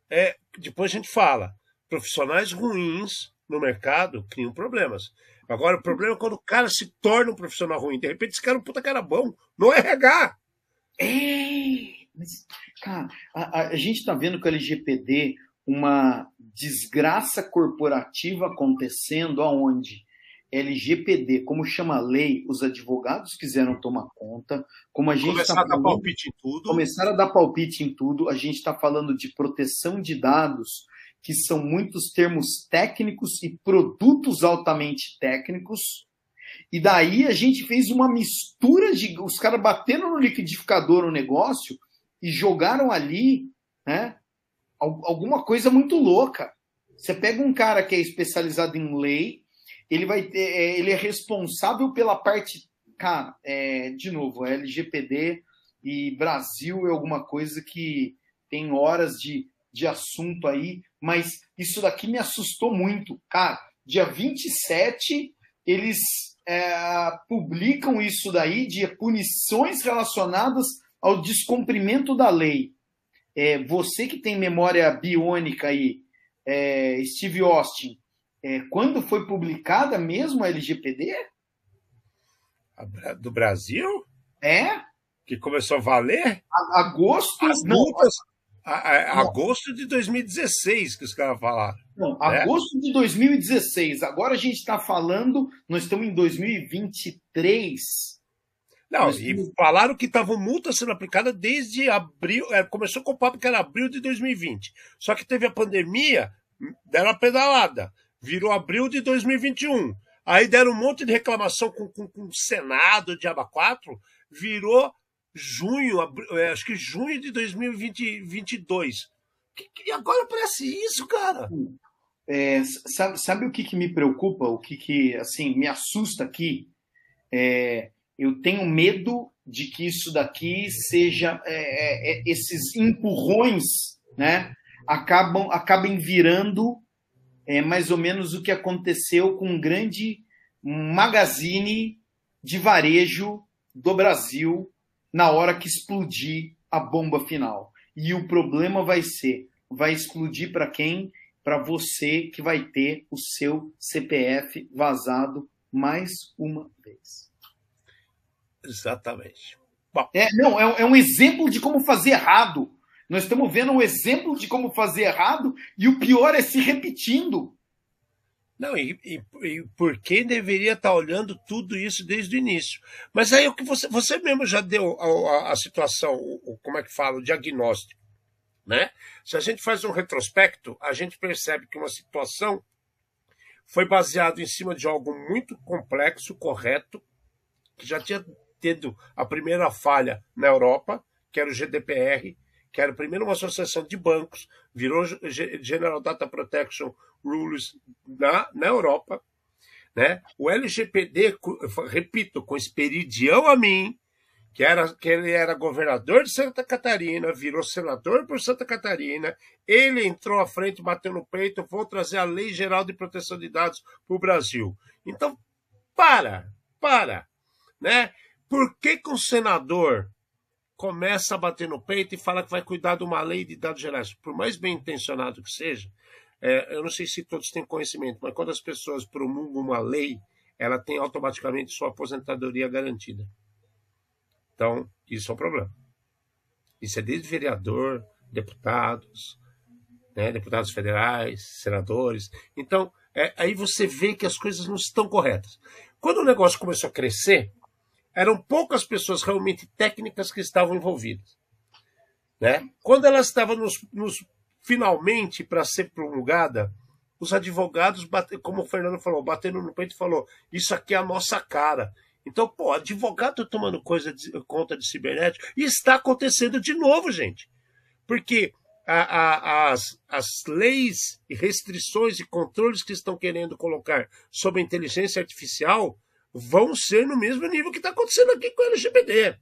S1: é, depois a gente fala, profissionais ruins no mercado criam problemas. Agora, o problema é quando o cara se torna um profissional ruim. De repente, esse cara é um puta cara bom. No RH.
S2: É, mas, cara, a, a gente está vendo com o LGPD uma desgraça corporativa acontecendo aonde LGPD, como chama a lei, os advogados quiseram tomar conta, como a gente
S1: começar tá a dar palpite em tudo,
S2: começaram a dar palpite em tudo. A gente está falando de proteção de dados que são muitos termos técnicos e produtos altamente técnicos. E daí a gente fez uma mistura de. Os caras bateram no liquidificador o negócio e jogaram ali né, alguma coisa muito louca. Você pega um cara que é especializado em lei, ele vai ter, é, ele é responsável pela parte. Cara, é, de novo, LGPD e Brasil é alguma coisa que tem horas de, de assunto aí mas isso daqui me assustou muito. Cara, dia 27 eles é, publicam isso daí de punições relacionadas ao descumprimento da lei. É, você que tem memória biônica aí, é, Steve Austin, é, quando foi publicada mesmo a LGPD?
S1: Do Brasil?
S2: É?
S1: Que começou a valer?
S2: Agosto?
S1: As multas, a, a, agosto de 2016 que os caras falaram.
S2: Não, né? agosto de 2016. Agora a gente está falando, nós estamos em 2023.
S1: Não, e falaram que estavam multas sendo aplicadas desde abril. É, começou com o papo que era abril de 2020. Só que teve a pandemia, deram a pedalada. Virou abril de 2021. Aí deram um monte de reclamação com, com, com o Senado, Diaba 4, virou junho, é, acho que junho de 2022. E agora parece isso, cara.
S2: É, sabe, sabe o que, que me preocupa? O que, que assim me assusta aqui? É, eu tenho medo de que isso daqui seja é, é, é esses empurrões, né? Acabam acabem virando é, mais ou menos o que aconteceu com um grande magazine de varejo do Brasil na hora que explodir a bomba final. E o problema vai ser, vai explodir para quem? Para você que vai ter o seu CPF vazado mais uma vez.
S1: Exatamente.
S2: Bom. É, não, é, é um exemplo de como fazer errado. Nós estamos vendo um exemplo de como fazer errado e o pior é se repetindo.
S1: Não, e, e, e, por que deveria estar olhando tudo isso desde o início? Mas aí o que você, você mesmo já deu a, a, a situação, o, como é que fala, o diagnóstico. Né? Se a gente faz um retrospecto, a gente percebe que uma situação foi baseada em cima de algo muito complexo, correto, que já tinha tido a primeira falha na Europa, que era o GDPR, que era primeiro uma associação de bancos, virou General Data Protection Rules na, na Europa. Né? O LGPD, repito, com Esperidião a mim, que, era, que ele era governador de Santa Catarina, virou senador por Santa Catarina, ele entrou à frente, bateu no peito, vou trazer a Lei Geral de Proteção de Dados para o Brasil. Então, para, para. Né? Por que, que um senador começa a bater no peito e fala que vai cuidar de uma lei de dados gerais? Por mais bem intencionado que seja, é, eu não sei se todos têm conhecimento, mas quando as pessoas promulgam uma lei, ela tem automaticamente sua aposentadoria garantida. Então, isso é um problema. Isso é desde vereador, deputados, né, deputados federais, senadores. Então, é, aí você vê que as coisas não estão corretas. Quando o negócio começou a crescer, eram poucas pessoas realmente técnicas que estavam envolvidas. Né? Quando ela estava nos, nos finalmente para ser promulgada, os advogados, bate, como o Fernando falou, batendo no peito e falou: Isso aqui é a nossa cara. Então, pô, advogado tomando coisa de, conta de cibernético, e está acontecendo de novo, gente. Porque a, a, as, as leis e restrições e controles que estão querendo colocar sobre a inteligência artificial vão ser no mesmo nível que está acontecendo aqui com o LGBT.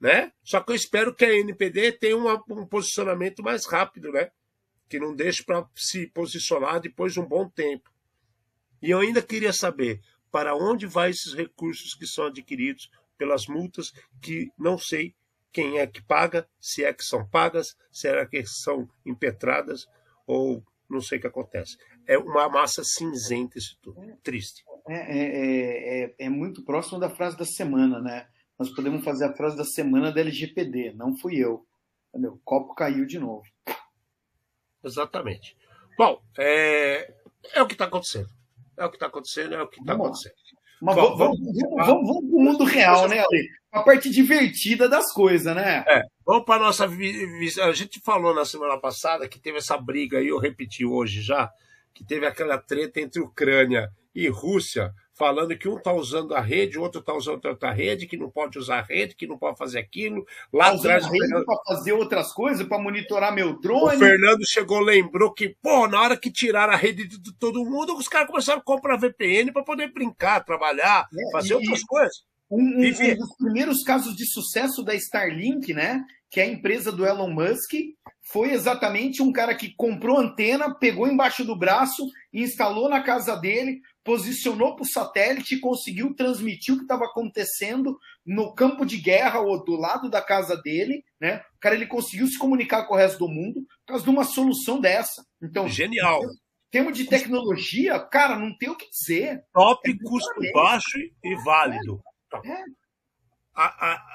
S1: Né? Só que eu espero que a NPD tenha um posicionamento mais rápido, né? que não deixe para se posicionar depois de um bom tempo. E eu ainda queria saber para onde vai esses recursos que são adquiridos pelas multas que não sei quem é que paga, se é que são pagas, se é que são impetradas ou não sei o que acontece. É uma massa cinzenta isso tudo. Triste.
S2: É, é, é, é, muito próximo da frase da semana, né? Nós podemos fazer a frase da semana da LGPD. Não fui eu. O copo caiu de novo.
S1: Exatamente. Bom, é, é o que está acontecendo. É o que está acontecendo, é o que está acontecendo.
S2: Mas Bom, vamos, vamos, vamos, vamos, para o mundo real, né, Ale? A parte divertida das coisas, né?
S1: É, vamos para a nossa. A gente falou na semana passada que teve essa briga aí, eu repeti hoje já, que teve aquela treta entre Ucrânia e Rússia falando que um está usando a rede, o outro está usando outra rede, que não pode usar a rede, que não pode fazer aquilo. Lá tá atrás.
S2: Fernando... para fazer outras coisas, para monitorar meu drone.
S1: O Fernando chegou, lembrou que, pô, na hora que tiraram a rede de todo mundo, os caras começaram a comprar VPN para poder brincar, trabalhar, é, fazer e... outras coisas.
S2: Um, um, um, dos primeiros casos de sucesso da Starlink, né? Que é a empresa do Elon Musk, foi exatamente um cara que comprou antena, pegou embaixo do braço, instalou na casa dele, posicionou para o satélite e conseguiu transmitir o que estava acontecendo no campo de guerra ou do lado da casa dele, né? O cara ele conseguiu se comunicar com o resto do mundo por causa de uma solução dessa. Então,
S1: genial. Em
S2: termos de tecnologia, cara, não tem o que dizer.
S1: Top, é custo baixo e válido. É. é.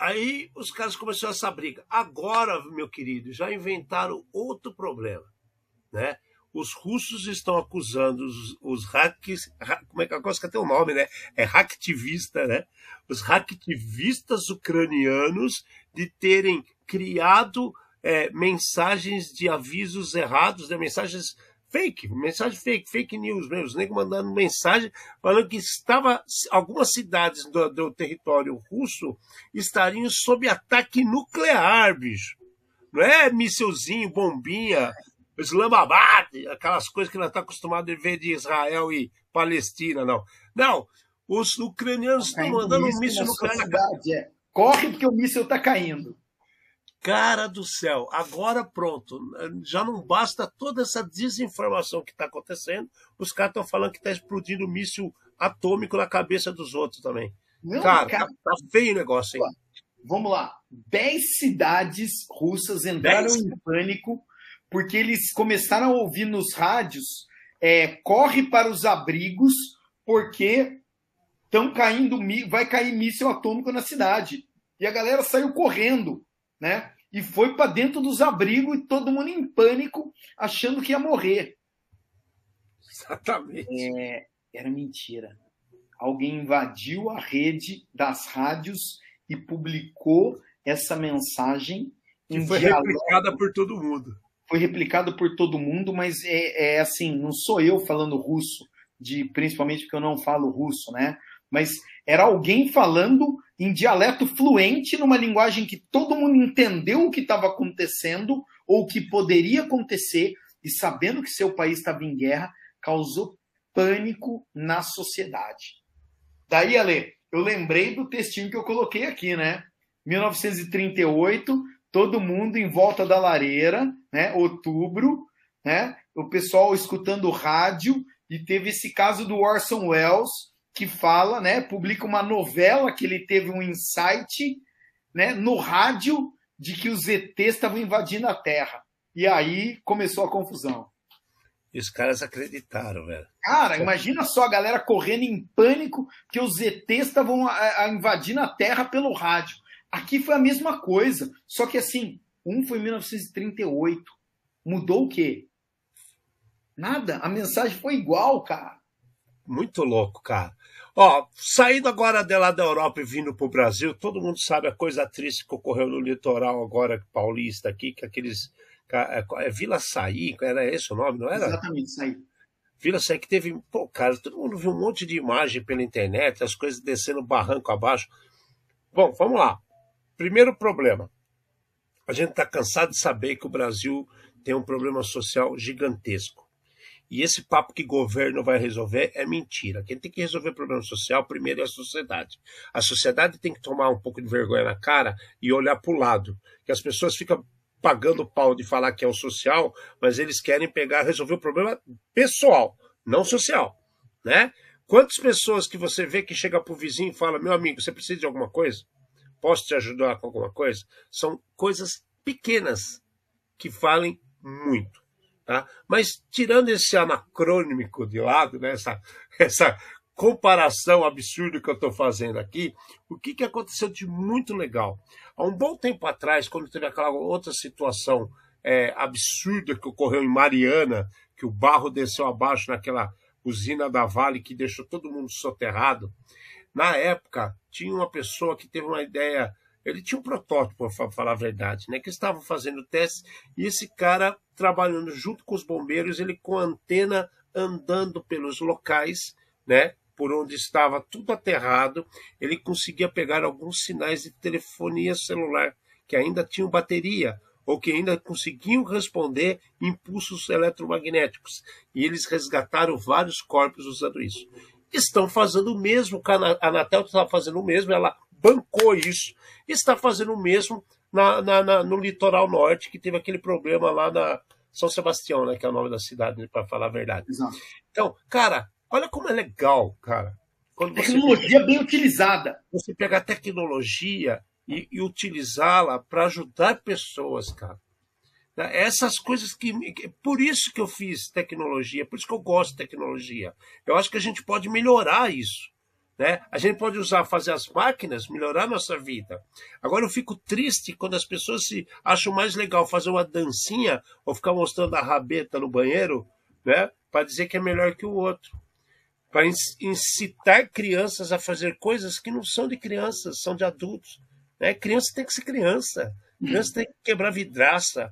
S1: Aí os caras começaram essa briga. Agora, meu querido, já inventaram outro problema, né? os russos estão acusando os, os hacks, como é que a coisa que tem um nome, né? É hacktivista, né? Os hacktivistas ucranianos de terem criado é, mensagens de avisos errados, né? mensagens fake, mensagem fake, fake news mesmo, os negros mandando mensagem falando que estava algumas cidades do, do território russo estariam sob ataque nuclear, bicho. Não é mísselzinho, bombinha, Islamabad, aquelas coisas que nós estamos acostumados a ver de Israel e Palestina, não. Não, os ucranianos estão mandando um míssil nuclear.
S2: É. Corre porque o míssil está caindo.
S1: Cara do céu, agora pronto. Já não basta toda essa desinformação que está acontecendo. Os caras estão falando que está explodindo míssil atômico na cabeça dos outros também. Não, cara, cara, tá, tá feio o negócio, hein?
S2: Vamos lá. Dez cidades russas entraram Dez? em pânico porque eles começaram a ouvir nos rádios é, corre para os abrigos porque estão caindo vai cair míssil atômico na cidade e a galera saiu correndo, né? E foi para dentro dos abrigos e todo mundo em pânico, achando que ia morrer.
S1: Exatamente.
S2: É, era mentira. Alguém invadiu a rede das rádios e publicou essa mensagem.
S1: Que foi diálogo. replicada por todo mundo
S2: foi replicado por todo mundo, mas é, é, assim, não sou eu falando russo, de principalmente porque eu não falo russo, né? Mas era alguém falando em dialeto fluente, numa linguagem que todo mundo entendeu o que estava acontecendo ou o que poderia acontecer, e sabendo que seu país estava em guerra, causou pânico na sociedade. Daí, Ale, eu lembrei do textinho que eu coloquei aqui, né? 1938, todo mundo em volta da lareira, né? Outubro, né? O pessoal escutando rádio e teve esse caso do Orson Welles que fala, né? Publica uma novela que ele teve um insight, né? No rádio de que os ETs estavam invadindo a Terra. E aí começou a confusão.
S1: E os caras acreditaram, velho.
S2: Cara, imagina só a galera correndo em pânico que os ETs estavam invadindo a Terra pelo rádio. Aqui foi a mesma coisa, só que assim, um foi em 1938. Mudou o quê? Nada. A mensagem foi igual, cara.
S1: Muito louco, cara. Ó, saindo agora de lá da Europa e vindo pro Brasil, todo mundo sabe a coisa triste que ocorreu no litoral agora paulista aqui, que aqueles é, é Vila Saí, era esse o nome, não era?
S2: Exatamente, Saí.
S1: Vila Saí que teve, pô, cara, todo mundo viu um monte de imagem pela internet, as coisas descendo barranco abaixo. Bom, vamos lá. Primeiro problema. A gente está cansado de saber que o Brasil tem um problema social gigantesco. E esse papo que governo vai resolver é mentira. Quem tem que resolver o problema social primeiro é a sociedade. A sociedade tem que tomar um pouco de vergonha na cara e olhar para o lado. Que as pessoas ficam pagando pau de falar que é o social, mas eles querem pegar, resolver o problema pessoal, não social, né? Quantas pessoas que você vê que chega pro vizinho e fala: "Meu amigo, você precisa de alguma coisa? Posso te ajudar com alguma coisa?" São coisas pequenas que falem muito, tá? Mas tirando esse anacrônico de lado, né, essa, essa comparação absurda que eu estou fazendo aqui, o que, que aconteceu de muito legal? Há um bom tempo atrás, quando teve aquela outra situação é, absurda que ocorreu em Mariana, que o barro desceu abaixo naquela usina da Vale que deixou todo mundo soterrado, na época tinha uma pessoa que teve uma ideia, ele tinha um protótipo, para falar a verdade, né, que estavam fazendo testes e esse cara trabalhando junto com os bombeiros, ele com a antena andando pelos locais, né, por onde estava tudo aterrado, ele conseguia pegar alguns sinais de telefonia celular que ainda tinham bateria ou que ainda conseguiam responder impulsos eletromagnéticos. E eles resgataram vários corpos usando isso. Estão fazendo o mesmo, a Anatel está fazendo o mesmo, ela bancou isso. Está fazendo o mesmo na, na, na, no litoral norte, que teve aquele problema lá na São Sebastião, né, que é o nome da cidade, para falar a verdade. Exato. Então, cara, Olha como é legal, cara.
S2: Quando tecnologia bem utilizada.
S1: Você pegar tecnologia e, e utilizá-la para ajudar pessoas, cara. Né? Essas coisas que. Por isso que eu fiz tecnologia, por isso que eu gosto de tecnologia. Eu acho que a gente pode melhorar isso. Né? A gente pode usar, fazer as máquinas, melhorar a nossa vida. Agora eu fico triste quando as pessoas se acham mais legal fazer uma dancinha ou ficar mostrando a rabeta no banheiro, né? Para dizer que é melhor que o outro para incitar crianças a fazer coisas que não são de crianças, são de adultos. Né? Criança tem que ser criança. Criança tem que quebrar vidraça,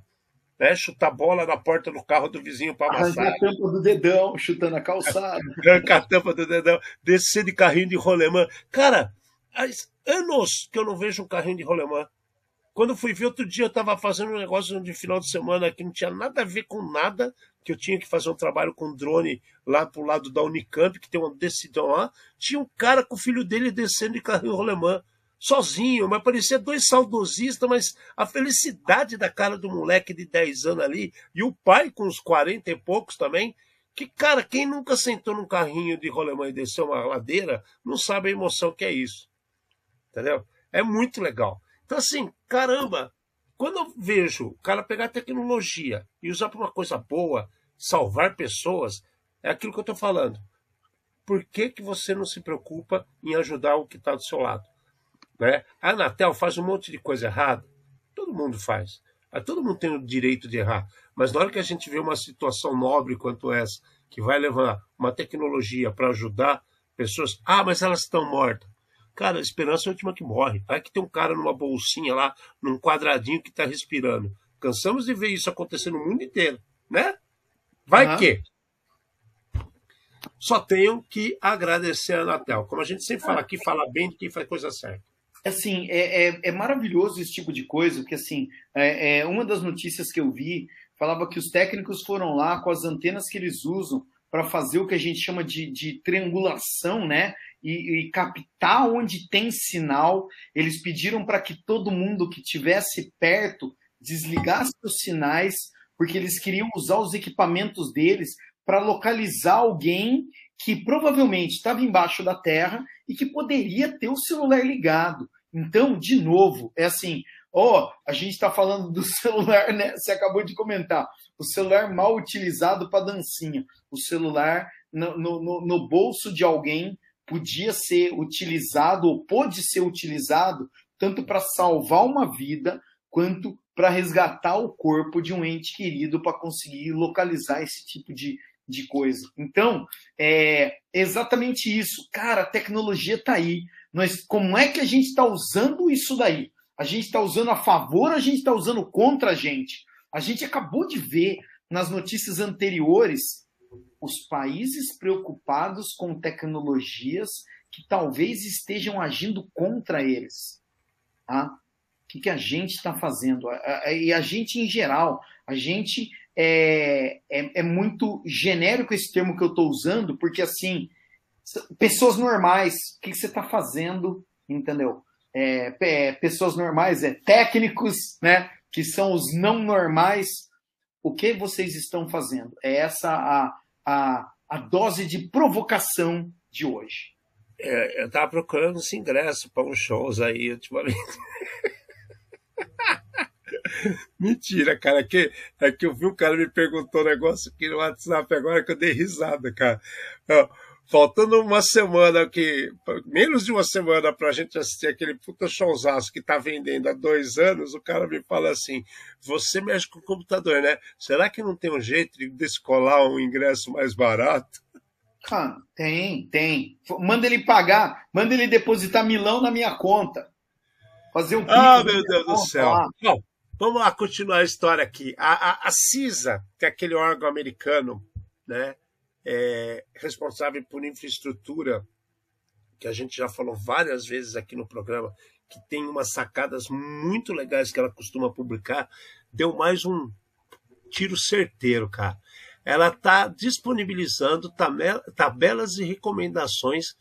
S1: né? chutar bola na porta do carro do vizinho para amassar.
S2: Arrancar a tampa do dedão, chutando a calçada. [laughs]
S1: Arrancar a tampa do dedão, descer de carrinho de rolemã. Cara, há anos que eu não vejo um carrinho de rolemã. Quando fui ver outro dia, eu estava fazendo um negócio de final de semana que não tinha nada a ver com nada, que eu tinha que fazer um trabalho com drone lá pro lado da Unicamp, que tem uma decisão lá. Tinha um cara com o filho dele descendo de carrinho rolemã, sozinho, mas parecia dois saudosistas, mas a felicidade da cara do moleque de 10 anos ali, e o pai com uns 40 e poucos também, que, cara, quem nunca sentou num carrinho de rolemã e desceu uma ladeira, não sabe a emoção que é isso. Entendeu? É muito legal. Então, assim, caramba, quando eu vejo o cara pegar tecnologia e usar para uma coisa boa, salvar pessoas, é aquilo que eu estou falando. Por que, que você não se preocupa em ajudar o que está do seu lado? Né? A Anatel faz um monte de coisa errada. Todo mundo faz. Ah, todo mundo tem o direito de errar. Mas na hora que a gente vê uma situação nobre quanto essa, que vai levar uma tecnologia para ajudar pessoas, ah, mas elas estão mortas. Cara, a esperança é a última que morre. Vai que tem um cara numa bolsinha lá, num quadradinho que está respirando. Cansamos de ver isso acontecer no mundo inteiro, né? Vai uhum. que. Só tenho que agradecer a Anatel. Como a gente sempre fala aqui, fala bem de quem faz coisa certa.
S2: Assim, é, é, é maravilhoso esse tipo de coisa, porque assim, é, é, uma das notícias que eu vi falava que os técnicos foram lá com as antenas que eles usam para fazer o que a gente chama de, de triangulação, né? e, e captar onde tem sinal. Eles pediram para que todo mundo que tivesse perto desligasse os sinais, porque eles queriam usar os equipamentos deles para localizar alguém que provavelmente estava embaixo da terra e que poderia ter o celular ligado. Então, de novo, é assim, ó, oh, a gente está falando do [laughs] celular, né? Você acabou de comentar, o celular mal utilizado para dancinha, o celular no, no, no bolso de alguém podia ser utilizado ou pode ser utilizado tanto para salvar uma vida quanto para resgatar o corpo de um ente querido para conseguir localizar esse tipo de, de coisa. Então, é exatamente isso. Cara, a tecnologia está aí. Nós, como é que a gente está usando isso daí? A gente está usando a favor, a gente está usando contra a gente. A gente acabou de ver nas notícias anteriores os países preocupados com tecnologias que talvez estejam agindo contra eles. Tá? O que, que a gente está fazendo? E a gente, em geral, a gente é, é, é muito genérico esse termo que eu estou usando, porque assim, pessoas normais, o que, que você está fazendo, entendeu? É, pessoas normais, é técnicos, né? Que são os não normais. O que vocês estão fazendo? É essa a, a, a dose de provocação de hoje.
S1: É, eu estava procurando esse ingresso para uns shows aí ultimamente. [laughs] [laughs] Mentira, cara. É que, é que eu vi um cara me perguntou um negócio aqui no WhatsApp agora que eu dei risada, cara. faltando uma semana que menos de uma semana para a gente assistir aquele puta showzaço que tá vendendo há dois anos, o cara me fala assim: você mexe com o computador, né? Será que não tem um jeito de descolar um ingresso mais barato?
S2: Cara, tem, tem. Manda ele pagar, manda ele depositar milão na minha conta. Fazer um
S1: Ah, meu Deus do céu. Lá. Vamos lá continuar a história aqui. A, a, a CISA, que é aquele órgão americano, né? é, responsável por infraestrutura, que a gente já falou várias vezes aqui no programa, que tem umas sacadas muito legais que ela costuma publicar, deu mais um tiro certeiro, cara. Ela está disponibilizando tabelas e recomendações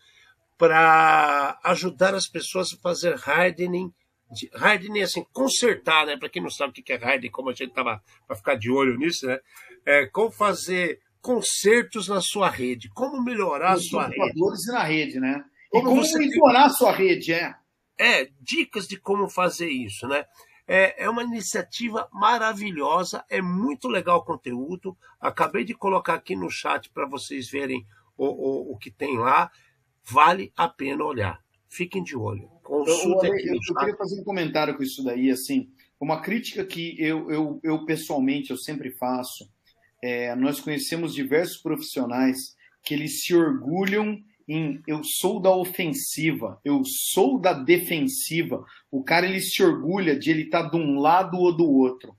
S1: para ajudar as pessoas a fazer hardening, hardening assim, consertar, né? Para quem não sabe o que é hardening, como a gente estava para ficar de olho nisso, né? É, como fazer consertos na sua rede, como melhorar a sua rede.
S2: e na rede, né? E como, como monitorar a sua rede, é.
S1: É, dicas de como fazer isso, né? É, é uma iniciativa maravilhosa, é muito legal o conteúdo. Acabei de colocar aqui no chat para vocês verem o, o, o que tem lá. Vale a pena olhar. Fiquem de olho.
S2: Eu, eu, eu, eu queria fazer um comentário com isso daí, assim, uma crítica que eu, eu, eu pessoalmente eu sempre faço é, nós conhecemos diversos profissionais que eles se orgulham em eu sou da ofensiva, eu sou da defensiva. O cara ele se orgulha de ele estar tá de um lado ou do outro.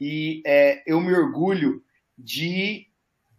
S2: E é, eu me orgulho de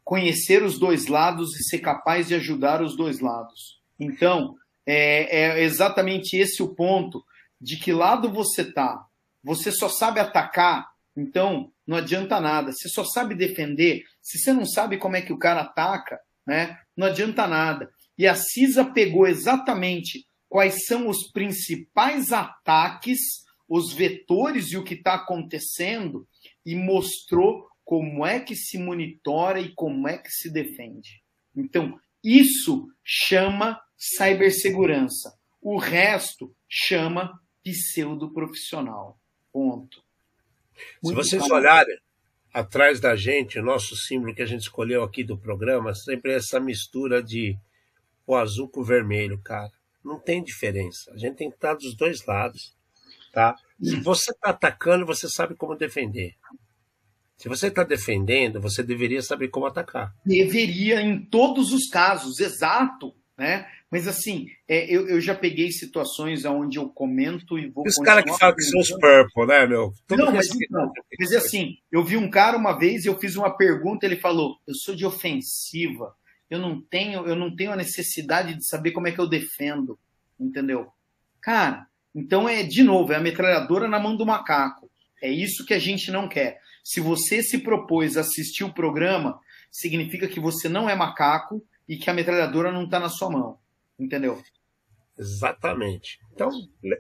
S2: conhecer os dois lados e ser capaz de ajudar os dois lados. Então, é, é exatamente esse o ponto de que lado você tá. Você só sabe atacar, então não adianta nada. Você só sabe defender. Se você não sabe como é que o cara ataca, né, não adianta nada. E a CISA pegou exatamente quais são os principais ataques, os vetores e o que está acontecendo e mostrou como é que se monitora e como é que se defende. Então, isso chama cibersegurança. O resto chama pseudo-profissional. Ponto.
S1: Se vocês bom. olharem atrás da gente, o nosso símbolo que a gente escolheu aqui do programa, sempre é essa mistura de o azul com o vermelho, cara. Não tem diferença. A gente tem que estar dos dois lados, tá? Se hum. você está atacando, você sabe como defender. Se você está defendendo, você deveria saber como atacar.
S2: Deveria, em todos os casos, exato. Né? Mas assim, é, eu, eu já peguei situações onde eu comento e vou.
S1: Os caras que falam que são os purple, né, meu?
S2: Todo não, mas, não, mas assim, eu vi um cara uma vez, eu fiz uma pergunta, ele falou: eu sou de ofensiva, eu não tenho, eu não tenho a necessidade de saber como é que eu defendo, entendeu? Cara, então é de novo, é a metralhadora na mão do macaco. É isso que a gente não quer. Se você se propôs a assistir o programa, significa que você não é macaco e que a metralhadora não está na sua mão. Entendeu?
S1: Exatamente. Então,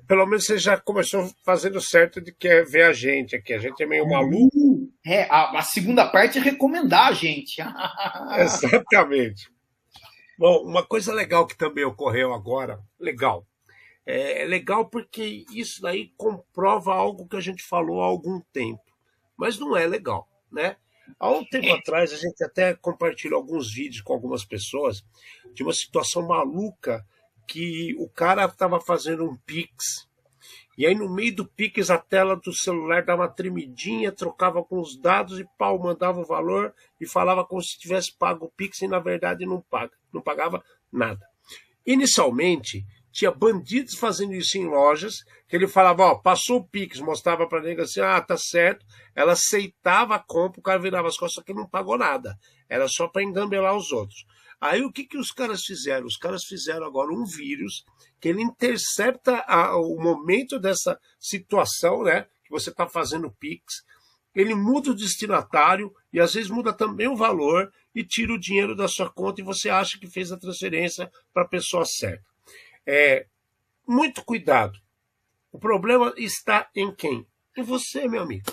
S1: pelo menos você já começou fazendo certo de que ver a gente aqui. A gente é meio maluco.
S2: É, a, a segunda parte é recomendar a gente. [laughs] [laughs]
S1: Exatamente. Bom, uma coisa legal que também ocorreu agora, legal. É, é legal porque isso daí comprova algo que a gente falou há algum tempo, mas não é legal, né? Há um tempo atrás, a gente até compartilhou alguns vídeos com algumas pessoas de uma situação maluca que o cara estava fazendo um Pix. E aí, no meio do Pix, a tela do celular dava uma tremidinha, trocava com os dados e pau, mandava o valor e falava como se tivesse pago o Pix e, na verdade, não paga, não pagava nada. Inicialmente, tinha bandidos fazendo isso em lojas, que ele falava, ó, passou o Pix, mostrava para nega assim, ah, tá certo. Ela aceitava a compra, o cara virava as costas, que não pagou nada. Era só para engambelar os outros. Aí o que, que os caras fizeram? Os caras fizeram agora um vírus que ele intercepta a, o momento dessa situação, né? Que você está fazendo Pix. Ele muda o destinatário e às vezes muda também o valor e tira o dinheiro da sua conta e você acha que fez a transferência para a pessoa certa. É, muito cuidado. O problema está em quem? Em você, meu amigo.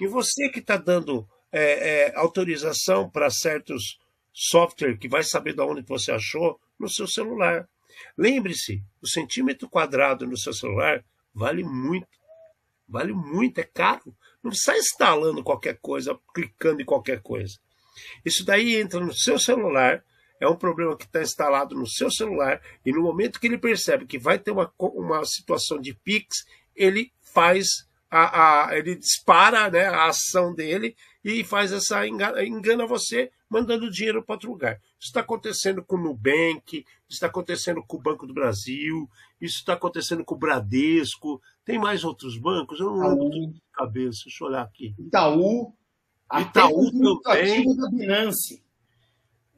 S1: Em você que está dando é, é, autorização para certos software que vai saber de onde você achou no seu celular. Lembre-se, o centímetro quadrado no seu celular vale muito. Vale muito, é caro. Não sai instalando qualquer coisa, clicando em qualquer coisa. Isso daí entra no seu celular, é um problema que está instalado no seu celular, e no momento que ele percebe que vai ter uma, uma situação de Pix, ele faz a, a, ele dispara né, a ação dele e faz essa engana, engana você mandando dinheiro para outro lugar. Isso está acontecendo com o Nubank, isso está acontecendo com o Banco do Brasil, isso está acontecendo com o Bradesco. Tem mais outros bancos? Eu não lembro de cabeça, deixa eu olhar aqui.
S2: Itaú.
S1: Itaú também.
S2: Da Binance.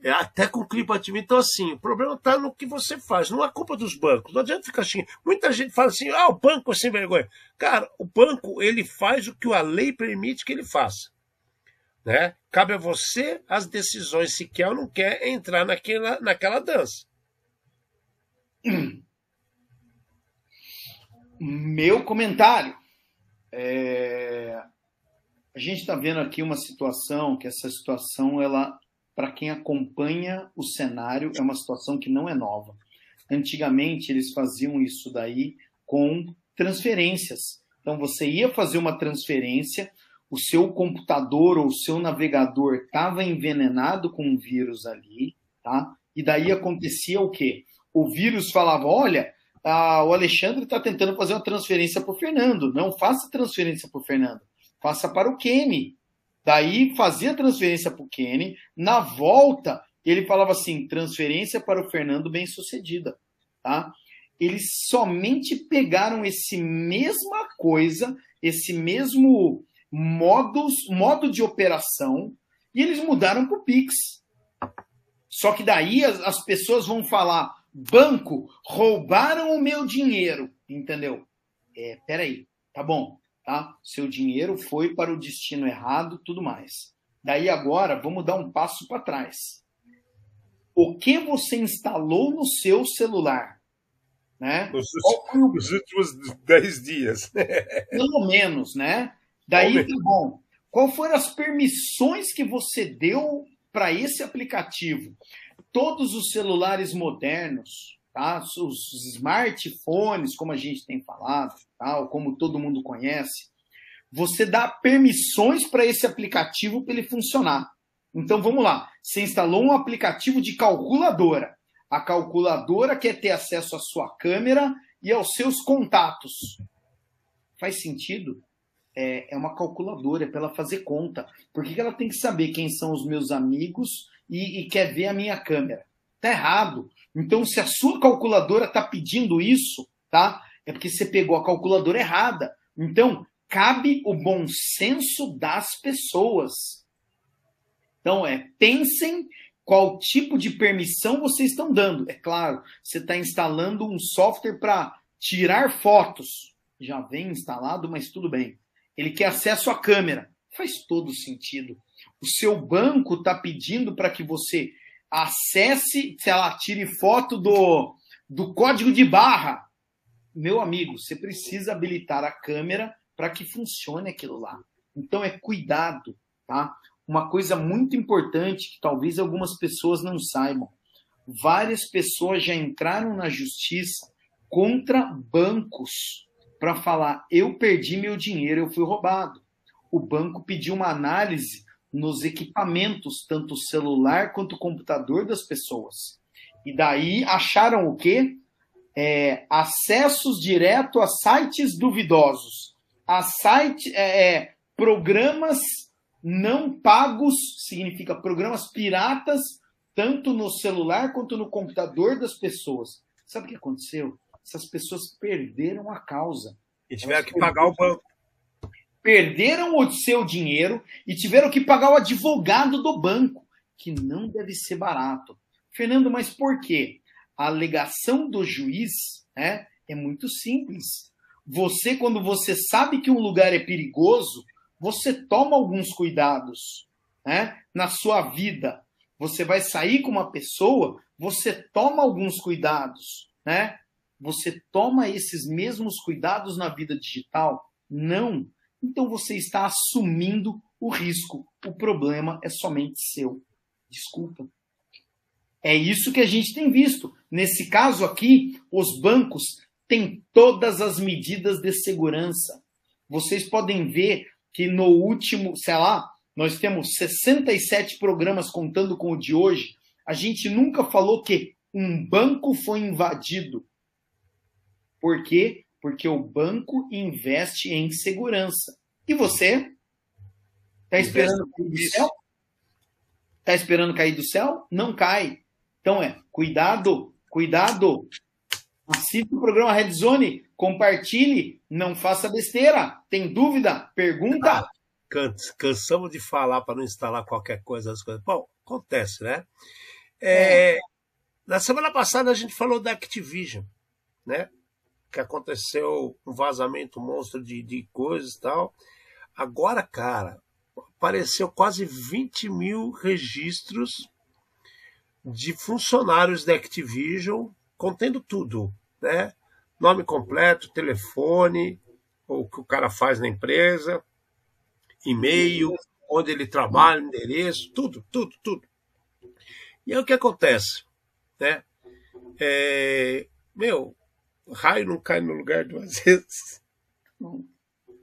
S1: É, até com clipe ativo. Então, assim, o problema está no que você faz, não é culpa dos bancos. Não adianta ficar assim. Muita gente fala assim, ah, o banco é sem vergonha. Cara, o banco, ele faz o que a lei permite que ele faça. Né? Cabe a você as decisões se quer ou não quer entrar naquela, naquela dança.
S2: Meu comentário. É... A gente está vendo aqui uma situação que essa situação ela para quem acompanha o cenário, é uma situação que não é nova. Antigamente, eles faziam isso daí com transferências. Então, você ia fazer uma transferência, o seu computador ou o seu navegador estava envenenado com um vírus ali, tá? E daí acontecia o quê? O vírus falava: olha, o Alexandre está tentando fazer uma transferência para o Fernando. Não faça transferência para o Fernando, faça para o Kenny. Daí fazia transferência para o Kenny, na volta ele falava assim, transferência para o Fernando bem sucedida, tá? Eles somente pegaram esse mesma coisa, esse mesmo modus, modo de operação e eles mudaram para o Pix. Só que daí as, as pessoas vão falar, banco, roubaram o meu dinheiro, entendeu? É, peraí, tá bom tá? Seu dinheiro foi para o destino errado, tudo mais. Daí agora, vamos dar um passo para trás. O que você instalou no seu celular? Né?
S1: Nos, nos últimos 10 dias. [laughs]
S2: Pelo menos, né? Daí tá bom. Qual foram as permissões que você deu para esse aplicativo? Todos os celulares modernos, tá? os smartphones, como a gente tem falado, tá? como todo mundo conhece, você dá permissões para esse aplicativo para ele funcionar. Então vamos lá, você instalou um aplicativo de calculadora. A calculadora quer ter acesso à sua câmera e aos seus contatos. Faz sentido? É, é uma calculadora, é para ela fazer conta. Por que ela tem que saber quem são os meus amigos e, e quer ver a minha câmera? Tá errado. Então, se a sua calculadora está pedindo isso, tá? É porque você pegou a calculadora errada. Então, cabe o bom senso das pessoas. Então, é pensem qual tipo de permissão vocês estão dando. É claro, você está instalando um software para tirar fotos. Já vem instalado, mas tudo bem. Ele quer acesso à câmera. Faz todo sentido. O seu banco está pedindo para que você acesse, sei lá, tire foto do, do código de barra. Meu amigo, você precisa habilitar a câmera para que funcione aquilo lá. Então é cuidado, tá? Uma coisa muito importante que talvez algumas pessoas não saibam. Várias pessoas já entraram na justiça contra bancos para falar: eu perdi meu dinheiro, eu fui roubado. O banco pediu uma análise nos equipamentos, tanto celular quanto computador das pessoas. E daí acharam o quê? É, acessos direto a sites duvidosos, a site, é, é, programas não pagos, significa programas piratas, tanto no celular quanto no computador das pessoas. Sabe o que aconteceu? Essas pessoas perderam a causa.
S1: E tiveram que pagar o banco.
S2: Perderam o seu dinheiro e tiveram que pagar o advogado do banco, que não deve ser barato. Fernando, mas por quê? A alegação do juiz né, é muito simples. Você, quando você sabe que um lugar é perigoso, você toma alguns cuidados né, na sua vida. Você vai sair com uma pessoa, você toma alguns cuidados, né? Você toma esses mesmos cuidados na vida digital? Não. Então você está assumindo o risco. O problema é somente seu. Desculpa. É isso que a gente tem visto. Nesse caso aqui, os bancos têm todas as medidas de segurança. Vocês podem ver que no último, sei lá, nós temos 67 programas contando com o de hoje. A gente nunca falou que um banco foi invadido. Por quê? Porque o banco investe em segurança. E você? Está esperando cair do céu? Está esperando cair do céu? Não cai. Então é, cuidado, cuidado. Assista o programa Red Zone, compartilhe, não faça besteira. Tem dúvida? Pergunta. Ah,
S1: cansamos de falar para não instalar qualquer coisa. As coisas. Bom, acontece, né? É, é. Na semana passada a gente falou da Activision, né? Que aconteceu um vazamento monstro de, de coisas e tal. Agora, cara, apareceu quase 20 mil registros de funcionários da Activision contendo tudo, né? Nome completo, telefone, o que o cara faz na empresa, e-mail, onde ele trabalha, endereço, tudo, tudo, tudo. E aí o que acontece, né? É, meu, raio não cai no lugar duas [laughs] vezes.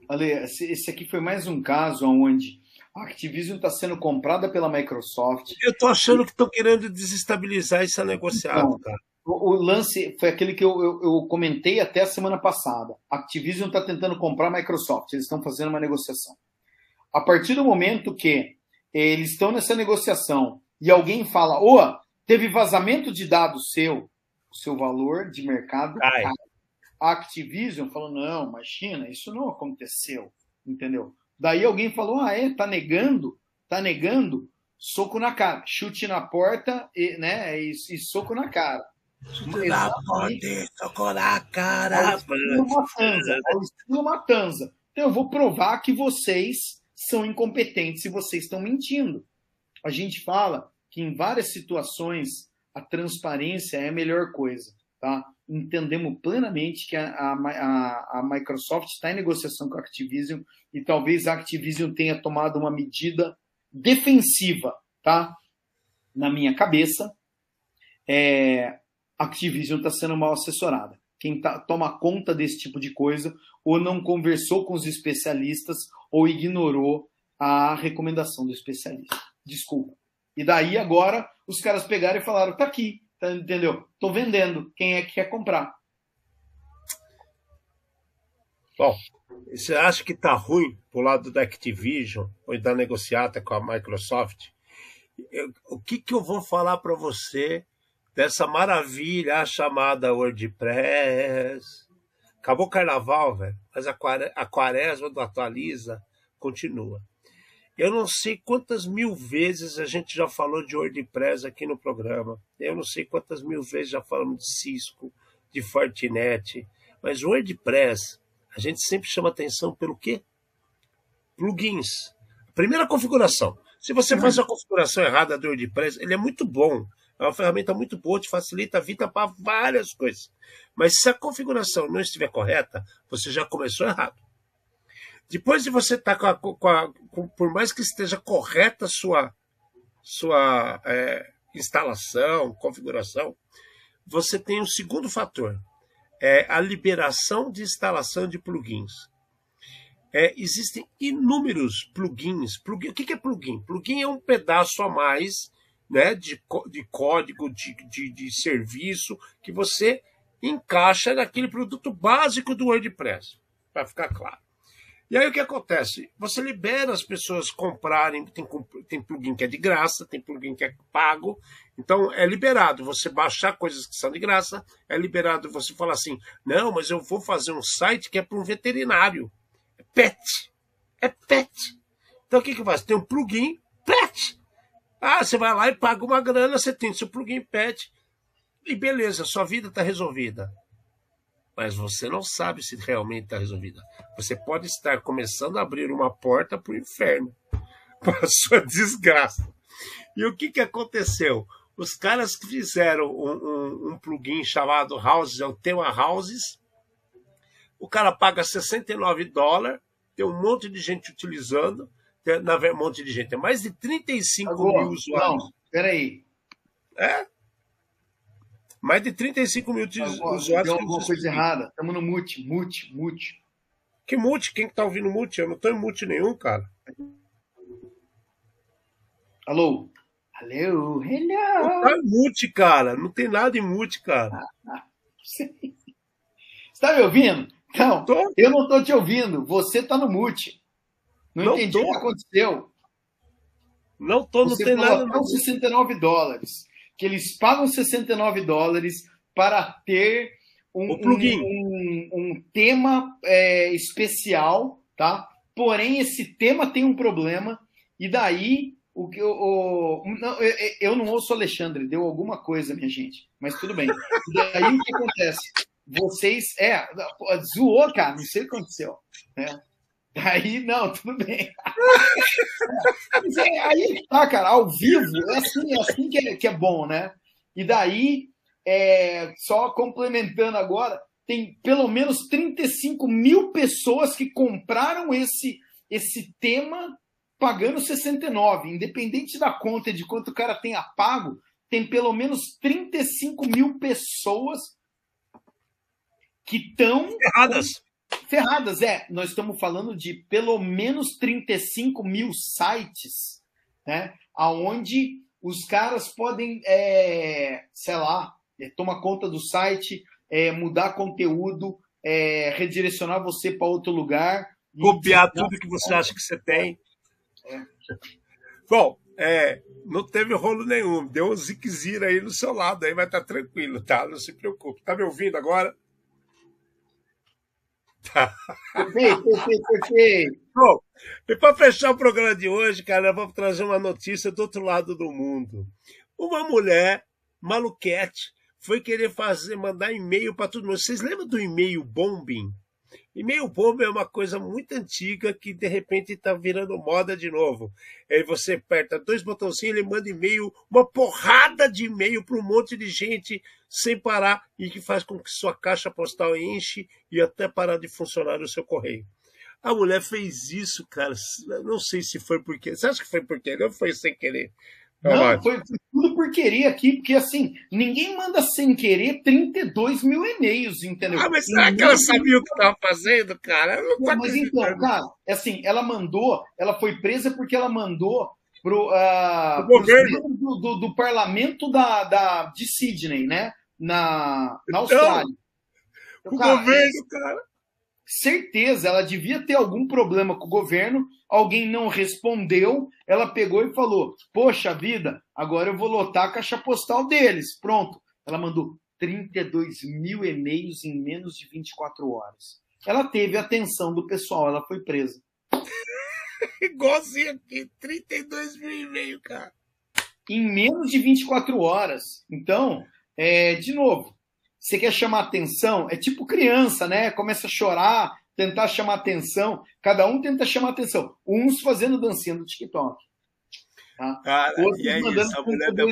S2: Ale, esse aqui foi mais um caso onde a Activision está sendo comprada pela Microsoft.
S1: Eu estou achando que estão querendo desestabilizar esse negociado, então, cara.
S2: O, o, lance foi aquele que eu, eu, eu, comentei até a semana passada. A Activision está tentando comprar a Microsoft. Eles estão fazendo uma negociação. A partir do momento que eles estão nessa negociação e alguém fala, ô, teve vazamento de dados seu, seu valor de mercado cai. cai a Activision falou: não, imagina, isso não aconteceu, entendeu? Daí alguém falou: ah, é, tá negando, tá negando, soco na cara, chute na porta e, né, e, e soco na cara.
S1: Chute na porta, soco na cara. Ao estilo
S2: Matanza, ao estilo Matanza. Então eu vou provar que vocês são incompetentes e vocês estão mentindo. A gente fala que em várias situações a transparência é a melhor coisa, tá? entendemos plenamente que a, a, a Microsoft está em negociação com a Activision e talvez a Activision tenha tomado uma medida defensiva, tá? Na minha cabeça, é, a Activision está sendo mal assessorada. Quem tá, toma conta desse tipo de coisa ou não conversou com os especialistas ou ignorou a recomendação do especialista. Desculpa. E daí agora os caras pegaram e falaram: tá aqui, Tá, entendeu? Tô vendendo. Quem é que quer comprar?
S1: Bom, você acha que tá ruim pro lado da Activision ou da negociata com a Microsoft? Eu, o que, que eu vou falar para você dessa maravilha chamada WordPress? Acabou o carnaval, velho, mas a, quaresma do Atualiza continua. Eu não sei quantas mil vezes a gente já falou de WordPress aqui no programa. Eu não sei quantas mil vezes já falamos de Cisco, de Fortinet. Mas o WordPress, a gente sempre chama atenção pelo quê? Plugins. Primeira configuração. Se você faz a configuração errada do WordPress, ele é muito bom, É uma ferramenta muito boa, te facilita a vida para várias coisas. Mas se a configuração não estiver correta, você já começou errado. Depois de você estar tá com, a, com, a, com por mais que esteja correta a sua, sua é, instalação, configuração, você tem um segundo fator, é a liberação de instalação de plugins. É, existem inúmeros plugins. Plugin, o que é plugin? Plugin é um pedaço a mais né, de, de código, de, de, de serviço que você encaixa naquele produto básico do WordPress, para ficar claro. E aí o que acontece? Você libera as pessoas comprarem, tem, tem plugin que é de graça, tem plugin que é pago, então é liberado você baixar coisas que são de graça, é liberado você falar assim, não, mas eu vou fazer um site que é para um veterinário. É pet. É pet. Então o que que faz? Tem um plugin pet. Ah, você vai lá e paga uma grana, você tem seu plugin pet e beleza, sua vida está resolvida. Mas você não sabe se realmente está resolvida. Você pode estar começando a abrir uma porta para o inferno, [laughs] para a sua desgraça. E o que, que aconteceu? Os caras que fizeram um, um, um plugin chamado Houses, é o tema Houses, o cara paga 69 dólares, tem um monte de gente utilizando, na um monte de gente, tem mais de 35 Agora, mil usuários. Não,
S2: peraí.
S1: É? Mais de 35 mil Agora, usuários.
S2: Tem alguma coisa errada. Estamos no mute, mute, mute.
S1: Que mute? Quem que tá ouvindo mute? Eu não tô em mute nenhum, cara.
S2: Alô? Alô? Hello?
S1: Não tá em mute, cara. Não tem nada em mute, cara. [laughs]
S2: Você tá me ouvindo? Não, tô. eu não tô te ouvindo. Você tá no mute. Não, não entendi tô. o que aconteceu.
S1: Não tô, não Você tem nada.
S2: Não 69 dólares. Que eles pagam 69 dólares para ter um, um, um, um tema é, especial, tá? Porém, esse tema tem um problema, e daí o que o, não, eu, eu, não ouço o Alexandre, deu alguma coisa, minha gente, mas tudo bem. E daí o que acontece? Vocês. É, zoou, cara, não sei o que aconteceu. Né? Aí, não, tudo bem. é, aí tá, cara, ao vivo, é assim, é assim que, é, que é bom, né? E daí, é, só complementando agora, tem pelo menos 35 mil pessoas que compraram esse, esse tema pagando 69. Independente da conta de quanto o cara tenha pago, tem pelo menos 35 mil pessoas que estão.
S1: Erradas
S2: Ferradas, é. Nós estamos falando de pelo menos 35 mil sites, né? Onde os caras podem, é, sei lá, é, tomar conta do site, é, mudar conteúdo, é, redirecionar você para outro lugar.
S1: Copiar e... tudo que você acha que você tem. É. Bom, é, não teve rolo nenhum. Deu um ziquezira aí no seu lado, aí vai estar tá tranquilo, tá? Não se preocupe. Tá me ouvindo agora?
S2: Perfeito, perfeito, perfeito.
S1: Bom, e para fechar o programa de hoje, cara, eu vou trazer uma notícia do outro lado do mundo. Uma mulher maluquete foi querer fazer, mandar e-mail para todo mundo. Vocês lembram do e-mail bombing? E-mail bomba é uma coisa muito antiga que de repente está virando moda de novo. Aí você aperta dois botãozinhos, ele manda e-mail, uma porrada de e-mail para um monte de gente sem parar e que faz com que sua caixa postal enche e até parar de funcionar o seu correio. A mulher fez isso, cara. Não sei se foi porque. Você acha que foi porque? Não foi sem querer.
S2: Não, foi tudo por querer aqui, porque assim, ninguém manda sem querer 32 mil e-mails, entendeu?
S1: Ah, mas será que ela sabia o que estava fazendo, cara?
S2: não, mas então, cara, assim, ela mandou, ela foi presa porque ela mandou pro, uh, o governo do, do, do, parlamento da, da, de Sydney, né? Na, na Austrália.
S1: Então, o cara, governo, cara
S2: certeza, ela devia ter algum problema com o governo, alguém não respondeu, ela pegou e falou: Poxa vida, agora eu vou lotar a caixa postal deles. Pronto. Ela mandou 32 mil e-mails em menos de 24 horas. Ela teve a atenção do pessoal, ela foi presa. [laughs]
S1: Igualzinho aqui, 32 mil e-mails, cara.
S2: Em menos de 24 horas. Então, é, de novo, você quer chamar atenção, é tipo criança, né? Começa a chorar, tentar chamar atenção. Cada um tenta chamar atenção. Uns fazendo dancinha no TikTok.
S1: Tá? Cara, Outros e é mandando isso, a mulher
S2: mil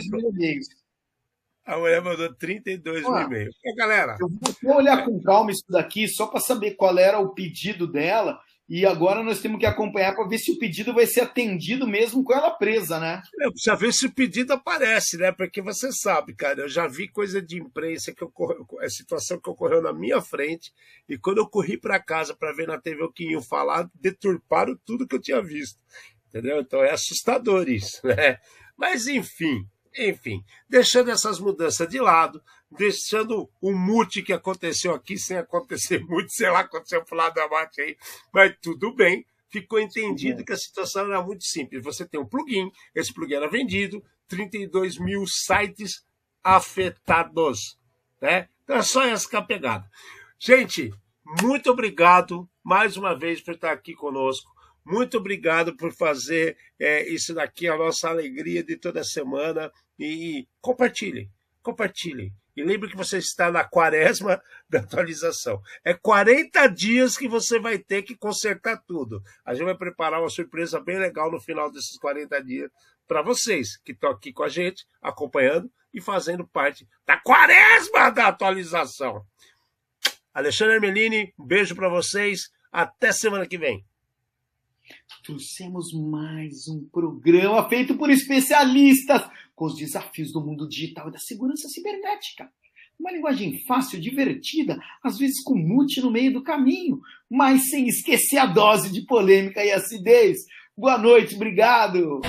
S1: A mulher mandou 32 mil e-mail. galera.
S2: Eu vou olhar com calma isso daqui, só para saber qual era o pedido dela. E agora nós temos que acompanhar para ver se o pedido vai ser atendido mesmo com ela presa, né?
S1: É, precisa ver se o pedido aparece, né? Porque você sabe, cara, eu já vi coisa de imprensa que ocorreu, a situação que ocorreu na minha frente, e quando eu corri para casa para ver na TV o que iam falar, deturparam tudo que eu tinha visto. Entendeu? Então é assustador isso, [laughs] né? Mas enfim, enfim, deixando essas mudanças de lado, deixando o mute que aconteceu aqui sem acontecer [laughs] muito, sei lá, aconteceu pro lado da mate aí, mas tudo bem. Ficou entendido que a situação era muito simples. Você tem um plugin, esse plugin era vendido, 32 mil sites afetados. Né? Então é só essa que é a pegada. Gente, muito obrigado mais uma vez por estar aqui conosco. Muito obrigado por fazer é, isso daqui, a nossa alegria de toda semana. E compartilhem, compartilhem. E lembre que você está na quaresma [laughs] da atualização. É 40 dias que você vai ter que consertar tudo. A gente vai preparar uma surpresa bem legal no final desses 40 dias para vocês que estão aqui com a gente, acompanhando e fazendo parte da quaresma da atualização. Alexandre Melini, um beijo para vocês. Até semana que vem.
S2: Trouxemos mais um programa feito por especialistas com os desafios do mundo digital e da segurança cibernética. Uma linguagem fácil, divertida, às vezes com mute no meio do caminho, mas sem esquecer a dose de polêmica e acidez. Boa noite, obrigado!